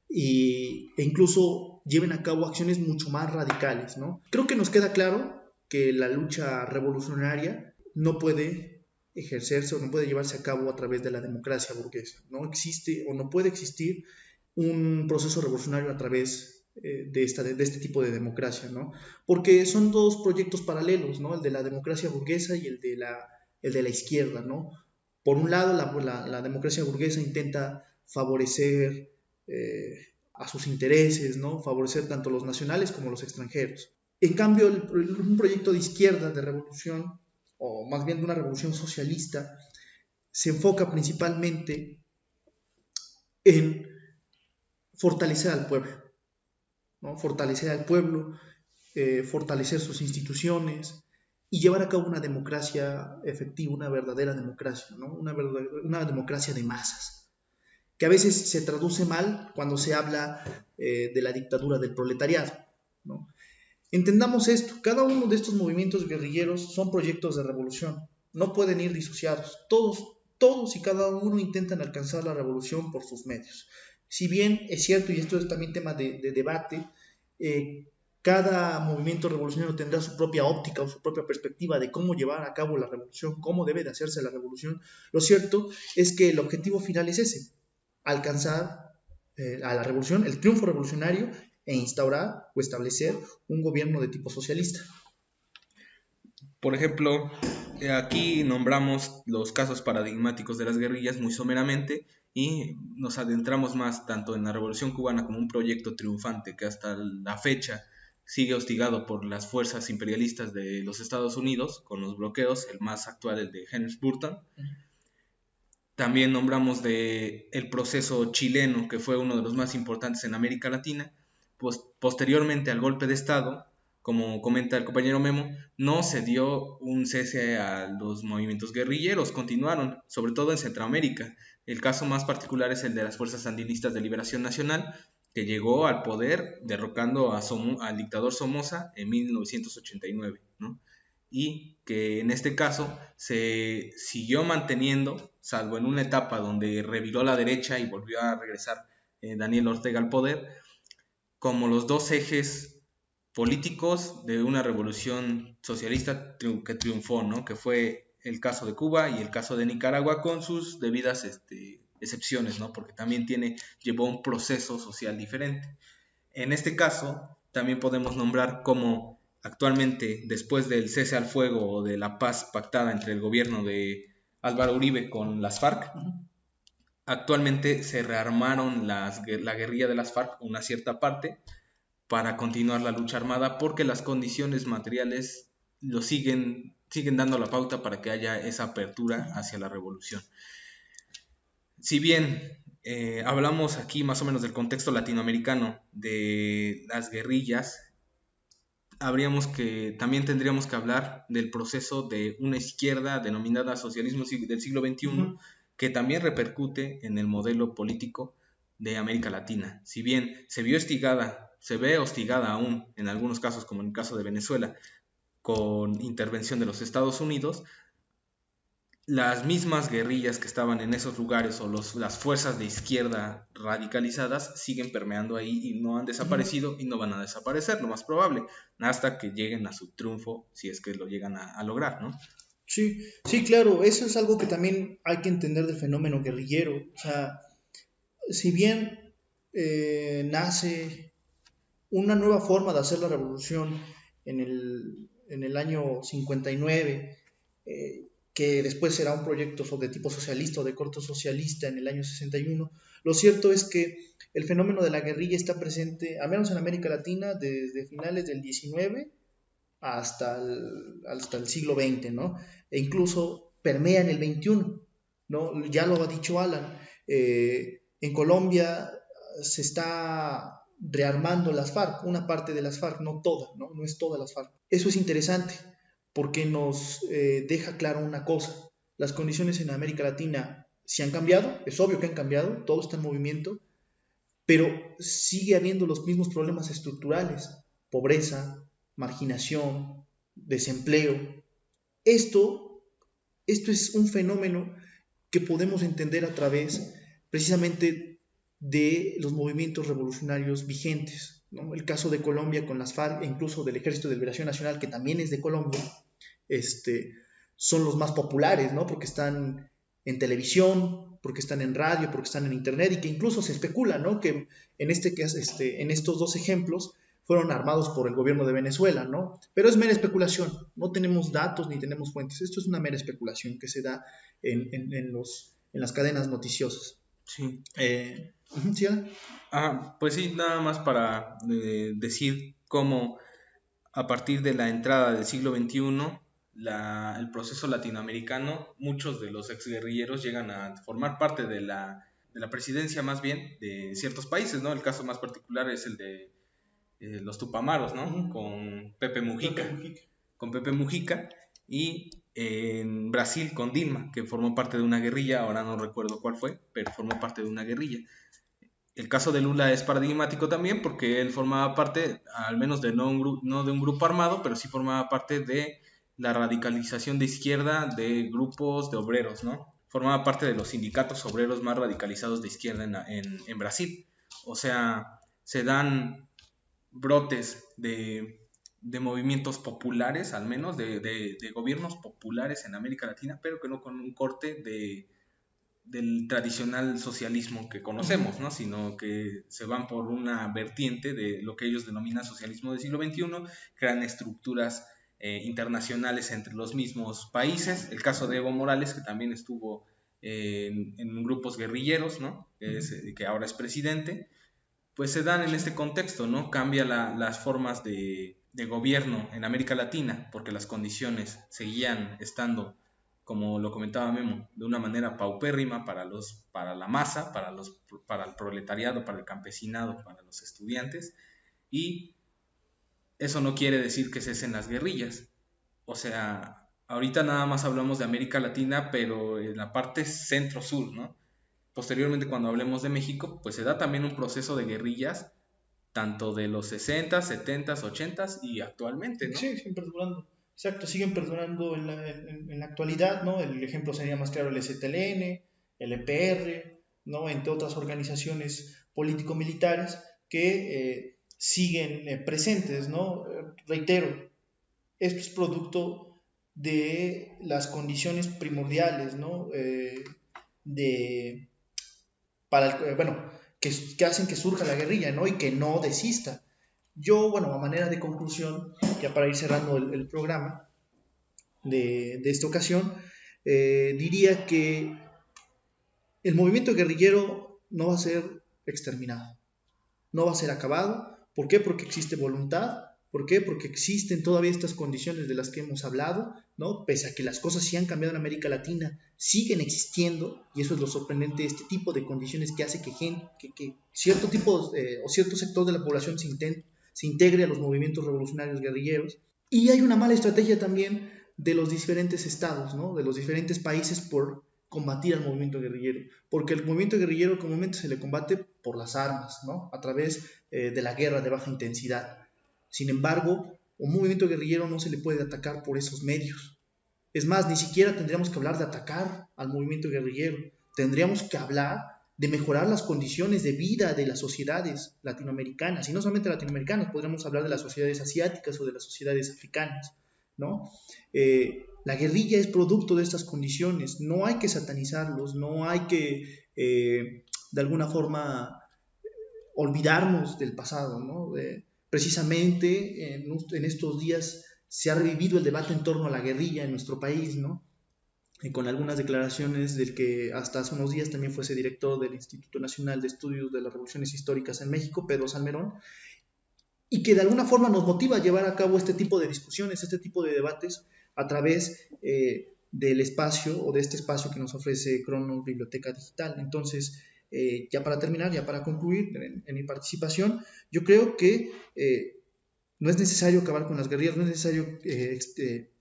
y, e incluso lleven a cabo acciones mucho más radicales. ¿no? Creo que nos queda claro que la lucha revolucionaria no puede ejercerse o no puede llevarse a cabo a través de la democracia burguesa. No existe o no puede existir un proceso revolucionario a través eh, de, esta, de, este tipo de democracia, ¿no? Porque son dos proyectos paralelos, ¿no? El de la democracia burguesa y el de la, el de la izquierda, ¿no? Por un lado, la, la, democracia burguesa intenta favorecer eh, a sus intereses, ¿no? Favorecer tanto los nacionales como los extranjeros. En cambio, un proyecto de izquierda, de revolución, o más bien de una revolución socialista, se enfoca principalmente en fortalecer al pueblo, fortalecer al pueblo, eh, fortalecer sus instituciones y llevar a cabo una democracia efectiva, una verdadera democracia, una democracia de masas, que a veces se traduce mal cuando se habla eh, de la dictadura del proletariado. Entendamos esto, cada uno de estos movimientos guerrilleros son proyectos de revolución, no pueden ir disociados, todos, todos y cada uno intentan alcanzar la revolución por sus medios. Si bien es cierto, y esto es también tema de, debate, eh, cada movimiento revolucionario tendrá su propia óptica o su propia perspectiva de cómo llevar a cabo la revolución, cómo debe de hacerse la revolución. Lo cierto es que el objetivo final es ese, alcanzar eh, a la revolución, el triunfo revolucionario e instaurar o establecer un gobierno de tipo socialista. Por ejemplo, eh, aquí nombramos los casos paradigmáticos de las guerrillas muy someramente y nos adentramos más tanto en la Revolución cubana como un proyecto triunfante que hasta la fecha sigue hostigado por las fuerzas imperialistas de los Estados Unidos con los bloqueos, el más actual el de Henry Burton. También nombramos de el proceso chileno que fue uno de los más importantes en América Latina posteriormente al golpe de Estado, como comenta el compañero Memo, no se dio un cese a los movimientos guerrilleros, continuaron, sobre todo en Centroamérica. El caso más particular es el de las Fuerzas Sandinistas de Liberación Nacional, que llegó al poder derrocando al dictador Somoza en 1989, y que en este caso se siguió manteniendo, salvo en una etapa donde reviró la derecha y volvió a regresar eh, Daniel Ortega al poder, como los dos ejes políticos de una revolución socialista que triunfó, ¿no? que fue el caso de Cuba y el caso de Nicaragua con sus debidas este, excepciones, ¿no? porque también tiene, llevó un proceso social diferente. En este caso, también podemos nombrar como actualmente, después del cese al fuego o de la paz pactada entre el gobierno de Álvaro Uribe con las FARC, Actualmente se rearmaron las, la guerrilla de las FARC, una cierta parte, para continuar la lucha armada porque las condiciones materiales lo siguen, siguen dando la pauta para que haya esa apertura hacia la revolución. Si bien eh, hablamos aquí más o menos del contexto latinoamericano de las guerrillas, habríamos que también tendríamos que hablar del proceso de una izquierda denominada socialismo del siglo XXI, que también repercute en el modelo político de América Latina. Si bien se vio hostigada, se ve hostigada aún en algunos casos, como en el caso de Venezuela, con intervención de los Estados Unidos, las mismas guerrillas que estaban en esos lugares o las fuerzas de izquierda radicalizadas siguen permeando ahí y no han desaparecido y no van a desaparecer, lo más probable, hasta que lleguen a su triunfo, si es que lo llegan a, a lograr, ¿no? Sí, sí, claro, eso es algo que también hay que entender del fenómeno guerrillero. O sea, si bien eh, nace una nueva forma de hacer la revolución en el, en el año 59, eh, que después será un proyecto de tipo socialista o de corto socialista en el año 61, lo cierto es que el fenómeno de la guerrilla está presente, al menos en América Latina, desde finales del 19 hasta el, hasta el siglo XX, ¿no? E incluso permea en el XXI, ¿no? Ya lo ha dicho Alan, eh, en Colombia se está rearmando las FARC, una parte de las FARC, no toda, ¿no? No es toda las FARC. Eso es interesante, porque nos eh, deja claro una cosa. Las condiciones en América Latina se han cambiado, es obvio que han cambiado, todo está en movimiento, pero sigue habiendo los mismos problemas estructurales, pobreza, marginación, desempleo. Esto, esto es un fenómeno que podemos entender a través precisamente de los movimientos revolucionarios vigentes. El caso de Colombia con las FARC e incluso del Ejército de Liberación Nacional, que también es de Colombia, este, son los más populares, ¿no? porque están en televisión, porque están en radio, porque están en internet y que incluso se especula ¿no? que en, este, este, en estos dos ejemplos fueron armados por el gobierno de Venezuela, ¿no? Pero es mera especulación, no tenemos datos ni tenemos fuentes, esto es una mera especulación que se da en, en, los, en las cadenas noticiosas. Sí. Eh, ah, pues sí, nada más para eh, decir cómo a partir de la entrada del siglo XXI el proceso latinoamericano, muchos de los exguerrilleros llegan a formar parte de la, de la, presidencia más bien de ciertos países, ¿no? El caso más particular es el de eh, los Tupamaros, ¿no? Con Pepe Mujica, Con Pepe Mujica y en Brasil con Dilma, que formó parte de una guerrilla, ahora no recuerdo cuál fue, pero formó parte de una guerrilla. El caso de Lula es paradigmático también porque él formaba parte, al menos de no, un no de un grupo armado, pero sí formaba parte de la radicalización de izquierda de grupos de obreros, ¿no? Formaba parte de los sindicatos obreros más radicalizados de izquierda en, Brasil. O sea, se dan brotes de, movimientos populares, al menos, de, gobiernos populares en América Latina, pero que no con un corte de, del tradicional socialismo que conocemos, ¿no? sino que se van por una vertiente de lo que ellos denominan socialismo del siglo XXI, crean estructuras eh, internacionales entre los mismos países. El caso de Evo Morales, que también estuvo en, grupos guerrilleros, ¿no? que, ahora es presidente, pues se dan en este contexto, ¿no? Cambia las formas de, gobierno en América Latina, porque las condiciones seguían estando, como lo comentaba Memo, de una manera paupérrima para, los, para la masa, para, los, para el proletariado, para el campesinado, para los estudiantes, y eso no quiere decir que cesen las guerrillas. O sea, ahorita nada más hablamos de América Latina, pero en la parte centro-sur, ¿no? Posteriormente, cuando hablemos de México, pues se da también un proceso de guerrillas, tanto de los 60, 70, 80 y actualmente, ¿no? Sí, siguen perdurando. Exacto, siguen perdurando en la, actualidad, ¿no? El ejemplo sería más claro el STLN, el EPR, ¿no? Entre otras organizaciones político-militares que eh, siguen eh, presentes, ¿no? Reitero, esto es producto de las condiciones primordiales, ¿no? Eh, de, para eh, bueno, que, que, hacen que surja la guerrilla, ¿no? Y que no desista. Yo, bueno, a manera de conclusión, ya para ir cerrando el, programa de, de, esta ocasión, diría que el movimiento guerrillero no va a ser exterminado, no va a ser acabado, ¿Por qué? Porque existe voluntad. ¿Por qué? Porque existen todavía estas condiciones de las que hemos hablado, ¿no? Pese a que las cosas sí han cambiado en América Latina, siguen existiendo, y eso es lo sorprendente, este tipo de condiciones que hace que, que, cierto tipo eh, o cierto sector de la población se, se integre a los movimientos revolucionarios guerrilleros. Y hay una mala estrategia también de los diferentes estados, ¿no? De los diferentes países por combatir al movimiento guerrillero, porque el movimiento guerrillero comúnmente se le combate por las armas, ¿no? A través eh, de la guerra de baja intensidad. Sin embargo, un movimiento guerrillero no se le puede atacar por esos medios. Es más, ni siquiera tendríamos que hablar de atacar al movimiento guerrillero, tendríamos que hablar de mejorar las condiciones de vida de las sociedades latinoamericanas, y no solamente latinoamericanas, podríamos hablar de las sociedades asiáticas o de las sociedades africanas, ¿no? Eh, la guerrilla es producto de estas condiciones, no hay que satanizarlos, no hay que eh, de alguna forma olvidarnos del pasado, ¿no? precisamente en, estos días se ha revivido el debate en torno a la guerrilla en nuestro país, ¿no? Y con algunas declaraciones del que hasta hace unos días también fuese director del Instituto Nacional de Estudios de las Revoluciones Históricas en México, Pedro Salmerón, y que de alguna forma nos motiva a llevar a cabo este tipo de discusiones, este tipo de debates, a través eh, del espacio o de este espacio que nos ofrece Cronos Biblioteca Digital. Entonces, eh, ya para terminar, ya para concluir en, mi participación, yo creo que eh, no es necesario acabar con las guerrillas, no es necesario este,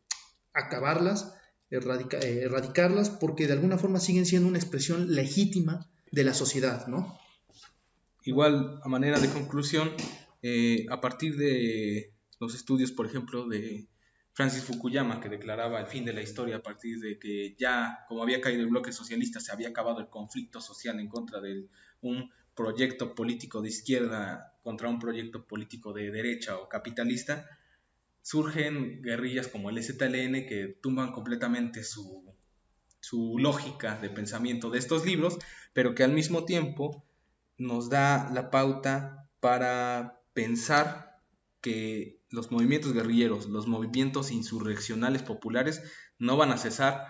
acabarlas, erradicarlas, porque de alguna forma siguen siendo una expresión legítima de la sociedad, ¿no? Igual, a manera de conclusión, a partir de los estudios, por ejemplo, de Francis Fukuyama, que declaraba el fin de la historia a partir de que ya, como había caído el bloque socialista, se había acabado el conflicto social en contra de un proyecto político de izquierda contra un proyecto político de derecha o capitalista, surgen guerrillas como el ZLN que tumban completamente su, su lógica de pensamiento de estos libros, pero que al mismo tiempo nos da la pauta para pensar que los movimientos guerrilleros, los movimientos insurreccionales populares no van a cesar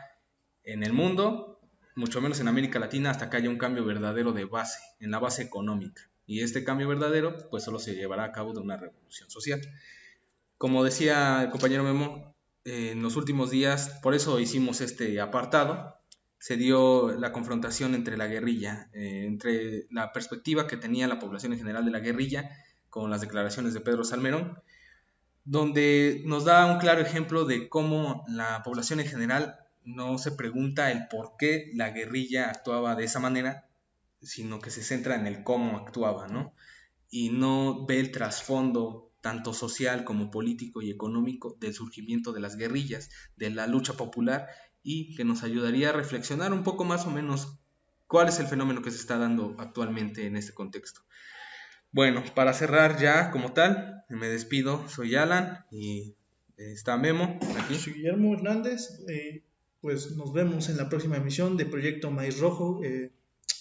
en el mundo, mucho menos en América Latina, hasta que haya un cambio verdadero de base, en la base económica. Y este cambio verdadero, pues solo se llevará a cabo de una revolución social. Como decía el compañero Memo, en los últimos días, por eso hicimos este apartado, se dio la confrontación entre la guerrilla, eh, entre la perspectiva que tenía la población en general de la guerrilla con las declaraciones de Pedro Salmerón donde nos da un claro ejemplo de cómo la población en general no se pregunta el por qué la guerrilla actuaba de esa manera, sino que se centra en el cómo actuaba, ¿no? Y no ve el trasfondo tanto social como político y económico del surgimiento de las guerrillas, de la lucha popular y que nos ayudaría a reflexionar un poco más o menos cuál es el fenómeno que se está dando actualmente en este contexto. Bueno, para cerrar ya como tal, me despido. Soy Alan y está Memo aquí. Soy Guillermo Hernández. Eh, pues nos vemos en la próxima emisión de Proyecto Maíz Rojo. Eh,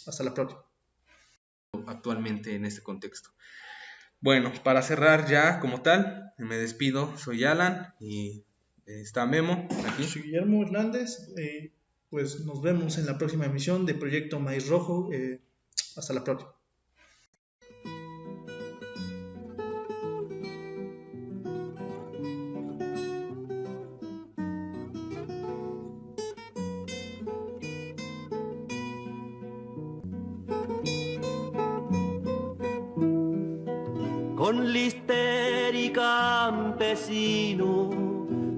hasta la próxima. Actualmente en este contexto. Bueno, para cerrar ya como tal, me despido. Soy Alan y está Memo aquí. Soy Guillermo Hernández. Eh, pues nos vemos en la próxima emisión de Proyecto Maíz Rojo. hasta la próxima. Campesino,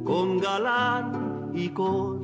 con galán y con